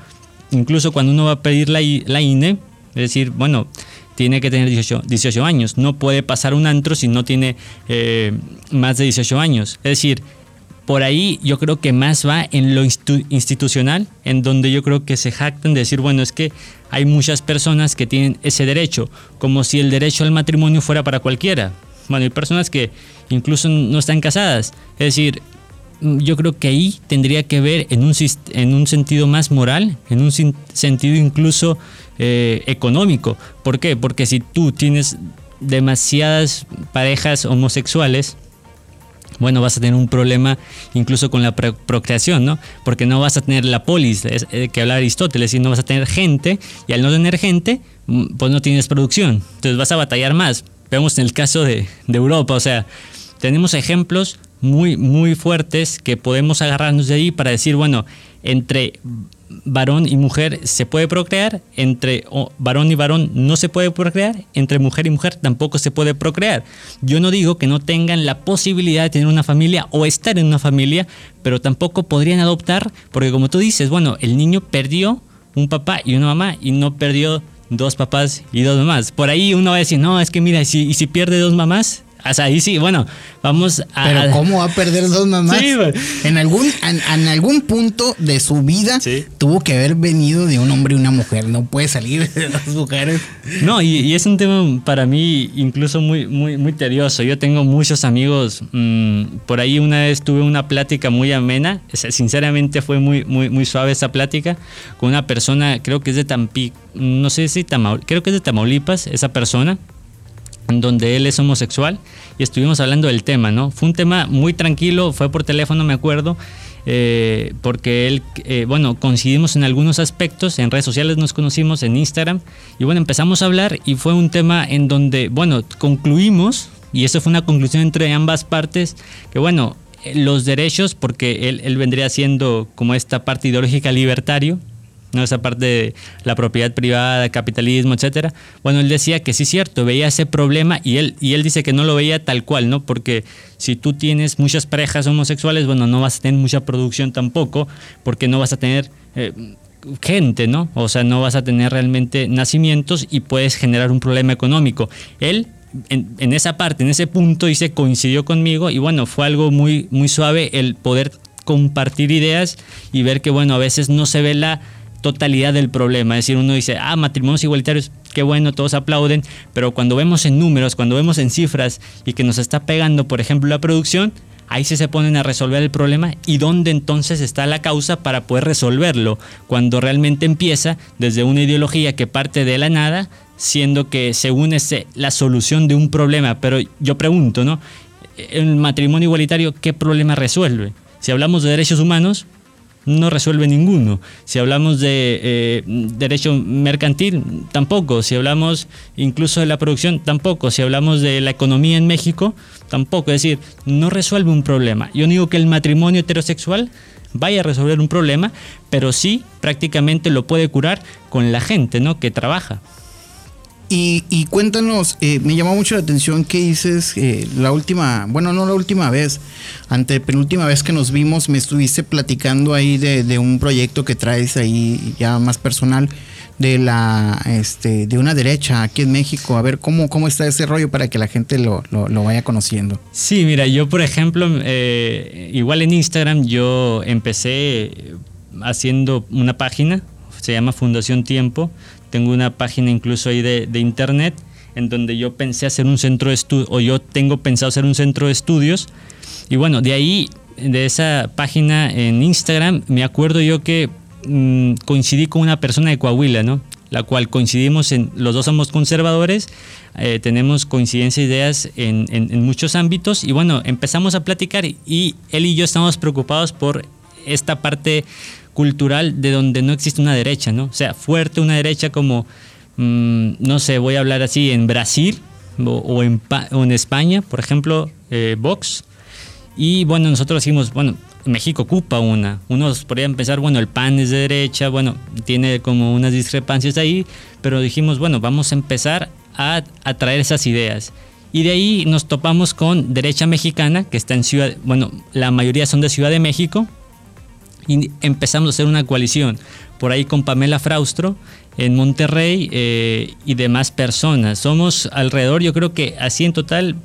S3: Incluso cuando uno va a pedir la, la INE, es decir, bueno, tiene que tener 18, 18, años. No puede pasar un antro si no tiene eh, más de 18 años. Es decir, por ahí yo creo que más va en lo institucional, en donde yo creo que se jactan de decir, bueno, es que hay muchas personas que tienen ese derecho, como si el derecho al matrimonio fuera para cualquiera. Bueno, hay personas que incluso no están casadas. Es decir, yo creo que ahí tendría que ver en un, en un sentido más moral, en un sentido incluso eh, económico. ¿Por qué? Porque si tú tienes demasiadas parejas homosexuales, bueno, vas a tener un problema incluso con la procreación, ¿no? Porque no vas a tener la polis, eh, que habla Aristóteles, y no vas a tener gente, y al no tener gente, mm, pues no tienes producción. Entonces vas a batallar más. Vemos en el caso de, Europa, o sea, tenemos ejemplos muy, muy fuertes que podemos agarrarnos de ahí para decir, bueno, entre varón y mujer se puede procrear, entre varón y varón no se puede procrear, entre mujer y mujer tampoco se puede procrear. Yo no digo que no tengan la posibilidad de tener una familia o estar en una familia, pero tampoco podrían adoptar, porque como tú dices, bueno, el niño perdió un papá y una mamá y no perdió dos papás y dos mamás. Por ahí uno va a decir, no, es que mira, y si pierde dos mamás, ahí sí, bueno, vamos
S2: a. Pero ¿cómo va a perder dos mamás? Sí, en algún, en, algún punto de su vida tuvo que haber venido de un hombre y una mujer. No puede salir de dos mujeres.
S3: No, y, es un tema para mí incluso muy, muy, muy tedioso. Yo tengo muchos amigos. Mm, por ahí una vez tuve una plática muy amena. Sinceramente fue muy, muy, muy suave esa plática con una persona, creo que es de Tampico, no sé si Tamaulipas, creo que es de Tamaulipas, esa persona donde él es homosexual y estuvimos hablando del tema, ¿no? Fue un tema muy tranquilo, fue por teléfono, me acuerdo, eh, porque él, eh, bueno, coincidimos en algunos aspectos, en redes sociales nos conocimos, en Instagram, y bueno, empezamos a hablar y fue un tema en donde, bueno, concluimos, y eso fue una conclusión entre ambas partes, que bueno, los derechos, porque él, él vendría siendo como esta parte ideológica libertario, ¿no? esa parte de la propiedad privada, capitalismo, etcétera. Bueno, él decía que sí es cierto, veía ese problema y él, y él dice que no lo veía tal cual, ¿no? Porque si tú tienes muchas parejas homosexuales, bueno, no vas a tener mucha producción tampoco, porque no vas a tener eh, gente, ¿no? O sea, no vas a tener realmente nacimientos y puedes generar un problema económico. Él en, en, esa parte, en ese punto, dice, coincidió conmigo y bueno, fue algo muy, muy suave el poder compartir ideas y ver que, bueno, a veces no se ve la totalidad del problema. Es decir, uno dice, ah, matrimonios igualitarios, qué bueno, todos aplauden, pero cuando vemos en números, cuando vemos en cifras y que nos está pegando, por ejemplo, la producción, ahí sí se ponen a resolver el problema y dónde entonces está la causa para poder resolverlo, cuando realmente empieza desde una ideología que parte de la nada, siendo que según es la solución de un problema. Pero yo pregunto, ¿no? El matrimonio igualitario, ¿qué problema resuelve? Si hablamos de derechos humanos, no resuelve ninguno. Si hablamos de eh, derecho mercantil, tampoco. Si hablamos incluso de la producción, tampoco. Si hablamos de la economía en México, tampoco. Es decir, no resuelve un problema. Yo digo que el matrimonio heterosexual vaya a resolver un problema, pero sí prácticamente lo puede curar con la gente ¿no? que trabaja.
S2: Y, cuéntanos, eh, me llamó mucho la atención que dices eh, la última, bueno, no la última vez, ante penúltima vez que nos vimos, me estuviste platicando ahí de, un proyecto que traes ahí ya más personal de la este de una derecha aquí en México. A ver cómo, cómo está ese rollo para que la gente lo, vaya conociendo.
S3: Sí, mira, yo por ejemplo, eh, igual en Instagram yo empecé haciendo una página, se llama Fundación Tiempo tengo una página incluso ahí de, internet en donde yo pensé hacer un centro de estudios, o yo tengo pensado hacer un centro de estudios. Y bueno, de ahí, de esa página en Instagram, me acuerdo yo que mm, coincidí con una persona de Coahuila, ¿no? La cual coincidimos en, los dos somos conservadores, eh, tenemos coincidencia de ideas en, en, muchos ámbitos y bueno, empezamos a platicar y él y yo estamos preocupados por esta parte cultural de donde no existe una derecha, ¿no? O sea, fuerte una derecha como, mm, no sé, voy a hablar así, en Brasil o, en, en, España, por ejemplo, eh, Vox. Y bueno, nosotros decimos, bueno, México ocupa una. Unos podrían pensar, bueno, el PAN es de derecha, bueno, tiene como unas discrepancias ahí, pero dijimos, bueno, vamos a empezar a, a traer esas ideas. Y de ahí nos topamos con derecha mexicana, que está en Ciudad, bueno, la mayoría son de Ciudad de México, y empezamos a hacer una coalición por ahí con Pamela Fraustro en Monterrey eh, y demás personas. Somos alrededor, yo creo que así en total,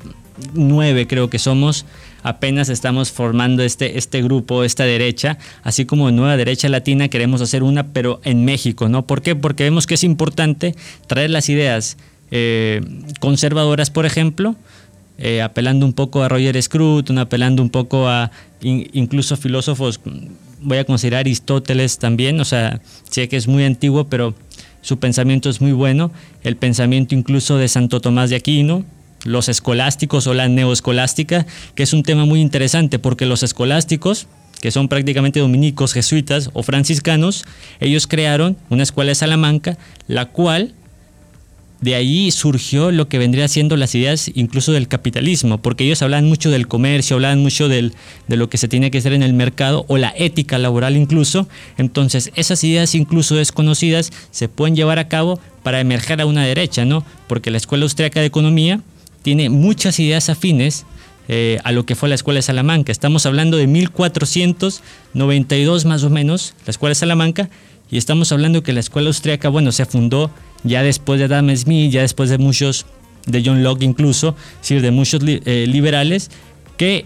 S3: nueve creo que somos. Apenas estamos formando este, este grupo, esta derecha, así como Nueva Derecha Latina queremos hacer una, pero en México, ¿no? ¿Por qué? Porque vemos que es importante traer las ideas eh, conservadoras, por ejemplo, eh, apelando un poco a Roger Scruton, apelando un poco a incluso filósofos voy a considerar Aristóteles también, o sea, sé que es muy antiguo, pero su pensamiento es muy bueno, el pensamiento incluso de Santo Tomás de Aquino, los escolásticos o la neoescolástica, que es un tema muy interesante porque los escolásticos, que son prácticamente dominicos, jesuitas o franciscanos, ellos crearon una escuela de Salamanca, la cual de ahí surgió lo que vendría siendo las ideas incluso del capitalismo, porque ellos hablan mucho del comercio, hablan mucho de lo que se tiene que hacer en el mercado o la ética laboral incluso. Entonces, esas ideas incluso desconocidas se pueden llevar a cabo para emerger a una derecha, ¿no? Porque la Escuela Austriaca de Economía tiene muchas ideas afines eh, a lo que fue la Escuela de Salamanca. Estamos hablando de 1492 más o menos, la Escuela de Salamanca, y estamos hablando que la Escuela Austriaca, bueno, se fundó ya después de Adam Smith, ya después de muchos, de John Locke incluso, es de muchos eh, liberales, que,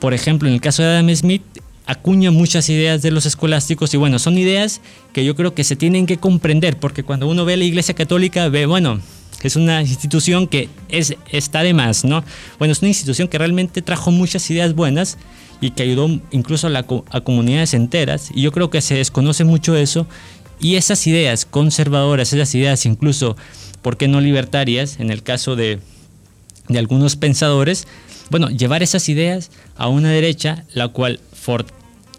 S3: por ejemplo, en el caso de Adam Smith, acuña muchas ideas de los escolásticos y bueno, son ideas que yo creo que se tienen que comprender, porque cuando uno ve la Iglesia Católica, ve, bueno, es una institución que es, está de más, ¿no? Bueno, es una institución que realmente trajo muchas ideas buenas y que ayudó incluso a, la, a comunidades enteras, y yo creo que se desconoce mucho eso, y esas ideas conservadoras, esas ideas incluso, ¿por qué no libertarias? En el caso de, algunos pensadores, bueno, llevar esas ideas a una derecha, la cual,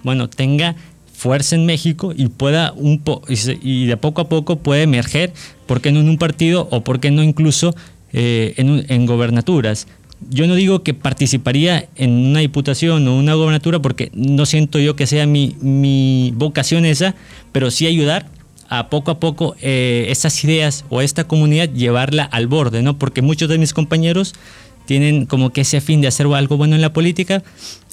S3: bueno, tenga fuerza en México y pueda un po y de poco a poco puede emerger, ¿por qué no en un partido o por qué no incluso eh, en, en, gobernaturas? Yo no digo que participaría en una diputación o una gobernatura porque no siento yo que sea mi, mi vocación esa, pero sí ayudar a poco a poco eh, esas ideas o esta comunidad llevarla al borde, ¿no? Porque muchos de mis compañeros tienen como que ese fin de hacer algo bueno en la política,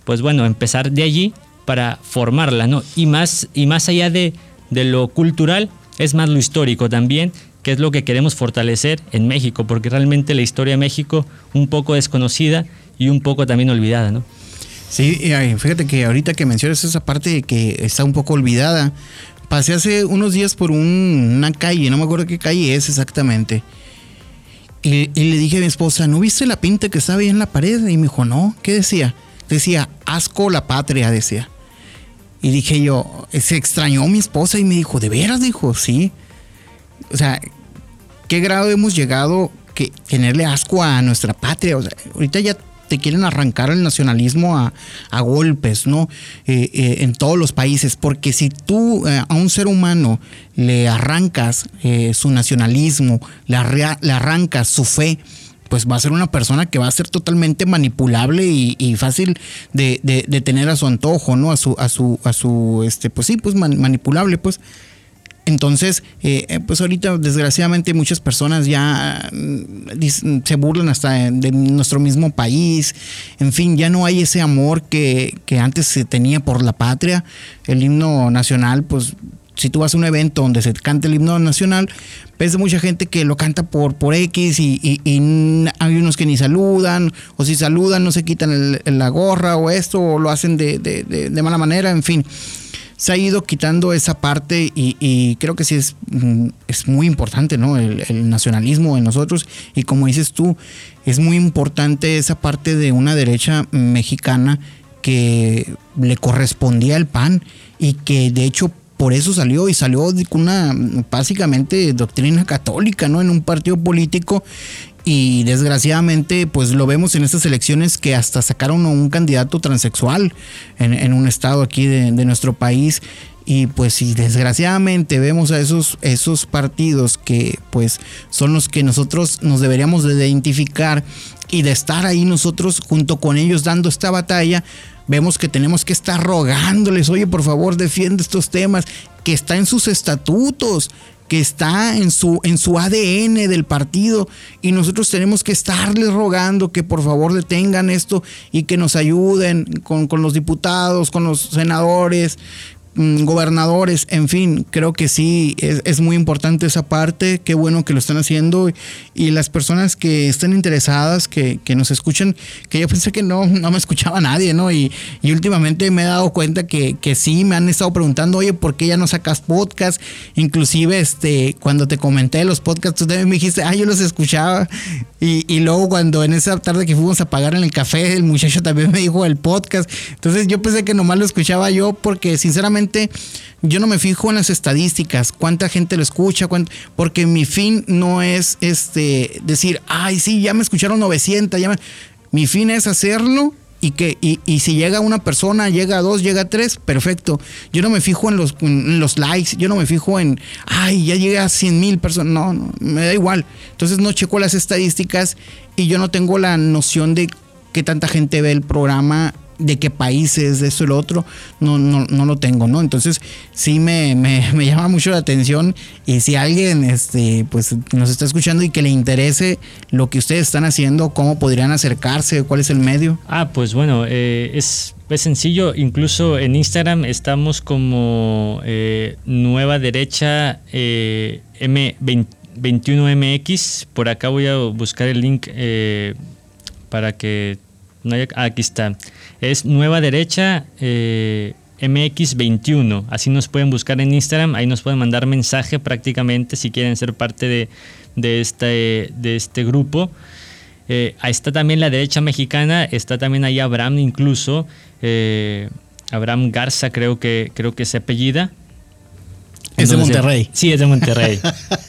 S3: pues bueno, empezar de allí para formarla, ¿no? Y más, y más allá de, de lo cultural, es más lo histórico también, que es lo que queremos fortalecer en México, porque realmente la historia de México un poco desconocida y un poco también olvidada, ¿no?
S2: Sí, fíjate que ahorita que mencionas esa parte que está un poco olvidada, pasé hace unos días por una calle, no me acuerdo qué calle es exactamente. Y, le dije a mi esposa, ¿no viste la pinta que estaba ahí en la pared? Y me dijo, no, ¿qué decía? Decía, asco la patria, decía. Y dije yo, se extrañó mi esposa y me dijo, ¿de veras? Dijo, sí. O sea, ¿qué grado hemos llegado que tenerle asco a nuestra patria? O sea, ahorita ya te quieren arrancar el nacionalismo a, golpes, ¿no? Eh, eh, en todos los países, porque si tú eh, a un ser humano le arrancas su nacionalismo, le, arrancas su fe, pues va a ser una persona que va a ser totalmente manipulable y, fácil de, tener a su antojo, ¿no? A su, a su, a su, este, pues sí, pues manipulable, pues. Entonces, eh, eh, pues ahorita desgraciadamente muchas personas ya mm, se burlan hasta de nuestro mismo país. En fin, ya no hay ese amor que, antes se tenía por la patria. El himno nacional, pues si tú vas a un evento donde se canta el himno nacional, ves mucha gente que lo canta por, por X y, hay unos que ni saludan, o si saludan no se quitan la gorra o esto, o lo hacen de, de mala manera, en fin se ha ido quitando esa parte y, creo que sí es, mm, es muy importante, ¿no? El, nacionalismo en nosotros y como dices tú, es muy importante esa parte de una derecha mexicana que le correspondía el PAN y que de hecho por eso salió y salió con una básicamente doctrina católica, ¿no? En un partido político y desgraciadamente pues lo vemos en estas elecciones que hasta sacaron a un candidato transexual en, un estado aquí de, nuestro país. Y pues si desgraciadamente vemos a esos, esos partidos que pues son los que nosotros nos deberíamos de identificar y de estar ahí nosotros junto con ellos dando esta batalla, vemos que tenemos que estar rogándoles, oye por favor defiende estos temas, que está en sus estatutos, que está en su, en su ADN del partido y nosotros tenemos que estarles rogando que por favor detengan esto y que nos ayuden con, con los diputados, con los senadores, gobernadores, en fin, creo que sí, es, muy importante esa parte, qué bueno que lo están haciendo y las personas que estén interesadas, que, nos escuchen, que yo pensé que no, no me escuchaba nadie, ¿no? Y, últimamente me he dado cuenta que, que, sí, me han estado preguntando, oye, ¿por qué ya no sacas podcast? Inclusive, este, cuando te comenté los podcasts, tú también me dijiste, ah, yo los escuchaba y, y luego cuando en esa tarde que fuimos a pagar en el café, el muchacho también me dijo el podcast, entonces yo pensé que nomás lo escuchaba yo porque sinceramente yo no me fijo en las estadísticas, cuánta gente lo escucha, porque mi fin no es este decir, ay, sí, ya me escucharon 900, ya mi fin es hacerlo y que y, si llega una persona, llega dos, llega tres, perfecto. Yo no me fijo en los, en los likes, yo no me fijo en, ay, ya llegué a 100 mil personas, no, no, me da igual. Entonces no checo las estadísticas y yo no tengo la noción de qué tanta gente ve el programa de qué países, de eso y lo otro, no, no, no lo tengo, ¿no? Entonces sí me, me, me, llama mucho la atención y si alguien este, pues, nos está escuchando y que le interese lo que ustedes están haciendo, cómo podrían acercarse, cuál es el medio.
S3: Ah, pues bueno, eh, es, es, sencillo, incluso en Instagram estamos como eh, Nueva Derecha eh, M21MX, por acá voy a buscar el link para que... No haya, aquí está es Nueva Derecha eh, MX21. Así nos pueden buscar en Instagram, ahí nos pueden mandar mensaje prácticamente si quieren ser parte de, de, este, de este grupo. Eh, ahí está también la derecha mexicana, está también ahí Abraham incluso, eh, Abraham Garza creo que, creo que se apellida.
S2: Es de Monterrey.
S3: Sí, es de Monterrey.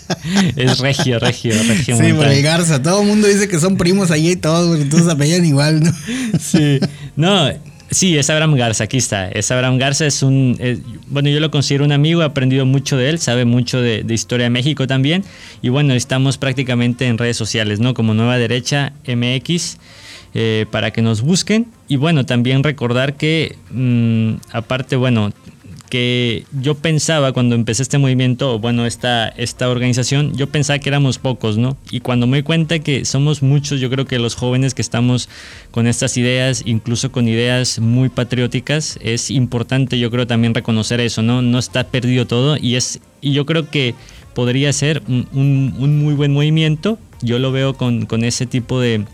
S3: es regio, regio, regio.
S2: Sí, por el Garza. Todo el mundo dice que son primos allí y todos, todos apellan igual, ¿no?
S3: sí. No, sí, es Abraham Garza, aquí está. Es Abraham Garza, es un. Es, bueno, yo lo considero un amigo, he aprendido mucho de él, sabe mucho de, de, historia de México también. Y bueno, estamos prácticamente en redes sociales, ¿no? Como Nueva Derecha MX. Eh, para que nos busquen y bueno también recordar que mmm, aparte bueno que yo pensaba cuando empecé este movimiento, bueno, esta, esta organización, yo pensaba que éramos pocos, ¿no? Y cuando me di cuenta que somos muchos, yo creo que los jóvenes que estamos con estas ideas, incluso con ideas muy patrióticas, es importante, yo creo, también reconocer eso, ¿no? No está perdido todo y, es, y yo creo que podría ser un, un, un muy buen movimiento. Yo lo veo con, con ese tipo de,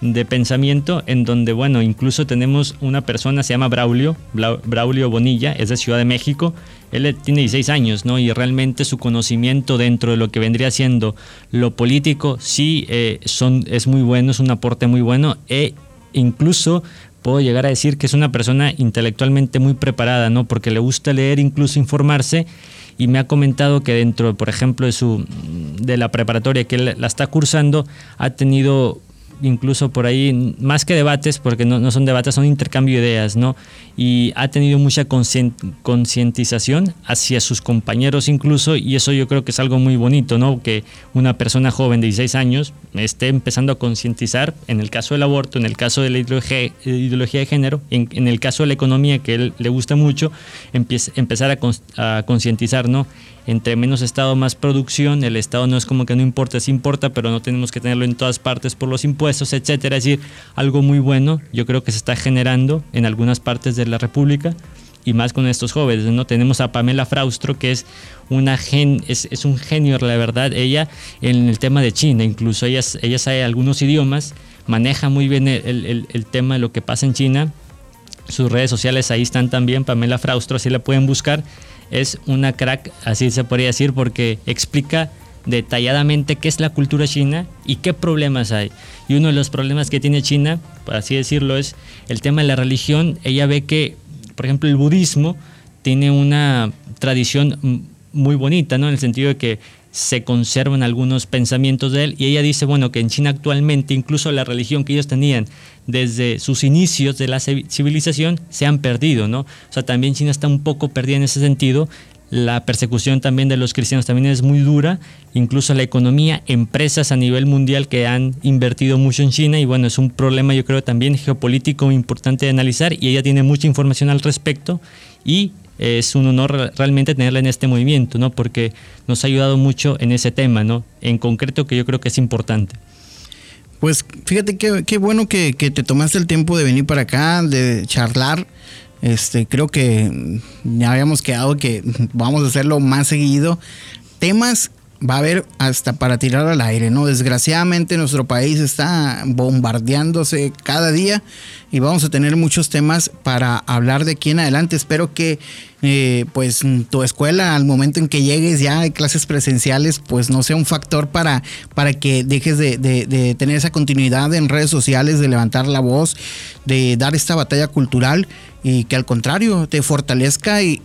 S3: de pensamiento en donde, bueno, incluso tenemos una persona, se llama Braulio, Braulio Bonilla, es de Ciudad de México, él tiene 16 años, ¿no? Y realmente su conocimiento dentro de lo que vendría siendo lo político, sí, eh, son, es muy bueno, es un aporte muy bueno, e incluso puedo llegar a decir que es una persona intelectualmente muy preparada, ¿no? Porque le gusta leer, incluso informarse, y me ha comentado que dentro, por ejemplo, de, su, de la preparatoria que él la está cursando, ha tenido incluso por ahí, más que debates, porque no, no son debates, son intercambio de ideas, ¿no? Y ha tenido mucha concientización hacia sus compañeros incluso, y eso yo creo que es algo muy bonito, ¿no? Que una persona joven de 16 años esté empezando a concientizar, en el caso del aborto, en el caso de la ideología, ideología de género, en, en, el caso de la economía, que él le gusta mucho, empiece, empezar a concientizar, ¿no? Entre menos Estado, más producción. El Estado no es como que no importa, sí importa, pero no tenemos que tenerlo en todas partes por los impuestos, etcétera. Es decir, algo muy bueno, yo creo que se está generando en algunas partes de la República y más con estos jóvenes. ¿no? Tenemos a Pamela Fraustro, que es, una gen, es, es, un genio, la verdad, ella en el tema de China, incluso ella, ella sabe algunos idiomas, maneja muy bien el, el, el tema de lo que pasa en China. Sus redes sociales ahí están también, Pamela Fraustro, así la pueden buscar es una crack, así se podría decir, porque explica detalladamente qué es la cultura china y qué problemas hay. Y uno de los problemas que tiene China, por así decirlo, es el tema de la religión. Ella ve que, por ejemplo, el budismo tiene una tradición muy bonita, ¿no? En el sentido de que se conservan algunos pensamientos de él. Y ella dice, bueno, que en China actualmente incluso la religión que ellos tenían desde sus inicios de la civilización se han perdido, ¿no? O sea, también China está un poco perdida en ese sentido. La persecución también de los cristianos también es muy dura, incluso la economía, empresas a nivel mundial que han invertido mucho en China. Y bueno, es un problema yo creo también geopolítico importante de analizar. Y ella tiene mucha información al respecto. Y es un honor realmente tenerla en este movimiento, ¿no? Porque nos ha ayudado mucho en ese tema, ¿no? En concreto que yo creo que es importante.
S2: Pues fíjate qué, bueno que, que, te tomaste el tiempo de venir para acá, de charlar. Este, creo que ya habíamos quedado que vamos a hacerlo más seguido. Temas va a haber hasta para tirar al aire, ¿no? Desgraciadamente nuestro país está bombardeándose cada día y vamos a tener muchos temas para hablar de aquí en adelante. Espero que eh, pues tu escuela al momento en que llegues ya de clases presenciales pues no sea un factor para, para que dejes de, de, de tener esa continuidad en redes sociales, de levantar la voz, de dar esta batalla cultural y que al contrario te fortalezca y,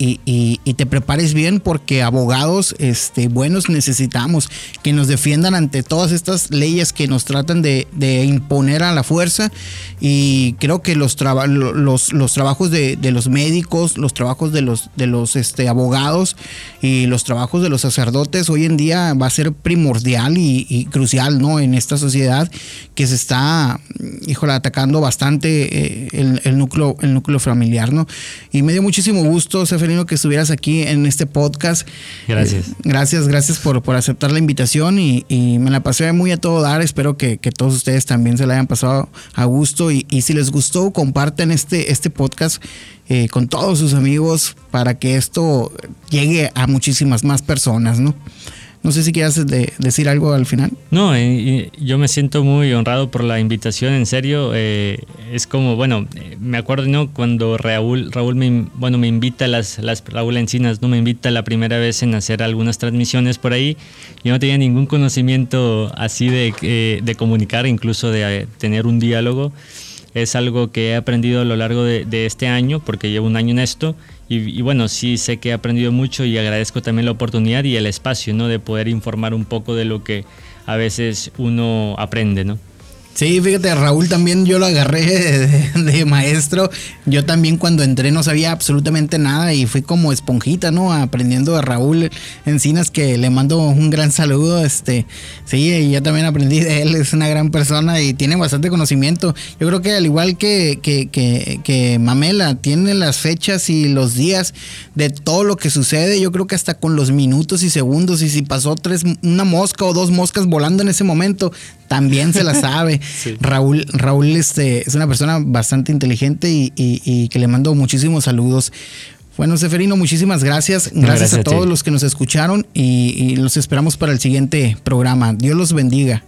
S2: te prepares bien porque abogados este, buenos necesitamos que nos defiendan ante todas estas leyes que nos tratan de, imponer a la fuerza y creo que los, los, los, trabajos de, los médicos, los trabajos de los, de los este, abogados y los trabajos de los sacerdotes hoy en día va a ser primordial y, crucial ¿no? en esta sociedad que se está, híjole, atacando bastante eh, el, núcleo, el núcleo familiar, ¿no? Y me dio muchísimo gusto, Seferino, que estuvieras aquí en este podcast.
S3: Gracias.
S2: Eh, gracias, gracias por, por aceptar la invitación y, me la pasé muy a todo dar. Espero que, todos ustedes también se la hayan pasado a gusto y, si les gustó, compartan este, este podcast. Eh, con todos sus amigos para que esto llegue a muchísimas más personas, ¿no? No sé si quieras decir algo al final.
S3: No, eh, yo me siento muy honrado por la invitación, en serio. Eh, es como, bueno, eh, me acuerdo, ¿no? Cuando Raúl, Raúl me, bueno, me invita, las, las, Raúl Encinas, ¿no? Me invita la primera vez en hacer algunas transmisiones por ahí. Yo no tenía ningún conocimiento así de, de comunicar, incluso de tener un diálogo. Es algo que he aprendido a lo largo de este año, porque llevo un año en esto y, bueno, sí sé que he aprendido mucho y agradezco también la oportunidad y el espacio, ¿no? De poder informar un poco de lo que a veces uno aprende, ¿no?
S2: Sí, fíjate, Raúl también yo lo agarré de, maestro. Yo también cuando entré no sabía absolutamente nada y fui como esponjita, ¿no? Aprendiendo de Raúl Encinas, que le mando un gran saludo. Este, sí, yo también aprendí de él, es una gran persona y tiene bastante conocimiento. Yo creo que al igual que, que, que Mamela, tiene las fechas y los días de todo lo que sucede. Yo creo que hasta con los minutos y segundos. Y si pasó tres, una mosca o dos moscas volando en ese momento, también se la sabe. Raúl, Raúl este, es una persona bastante inteligente y, que le mando muchísimos saludos. Bueno, Seferino, muchísimas gracias. Gracias, a, todos los que nos escucharon y los esperamos para el siguiente programa. Dios los bendiga.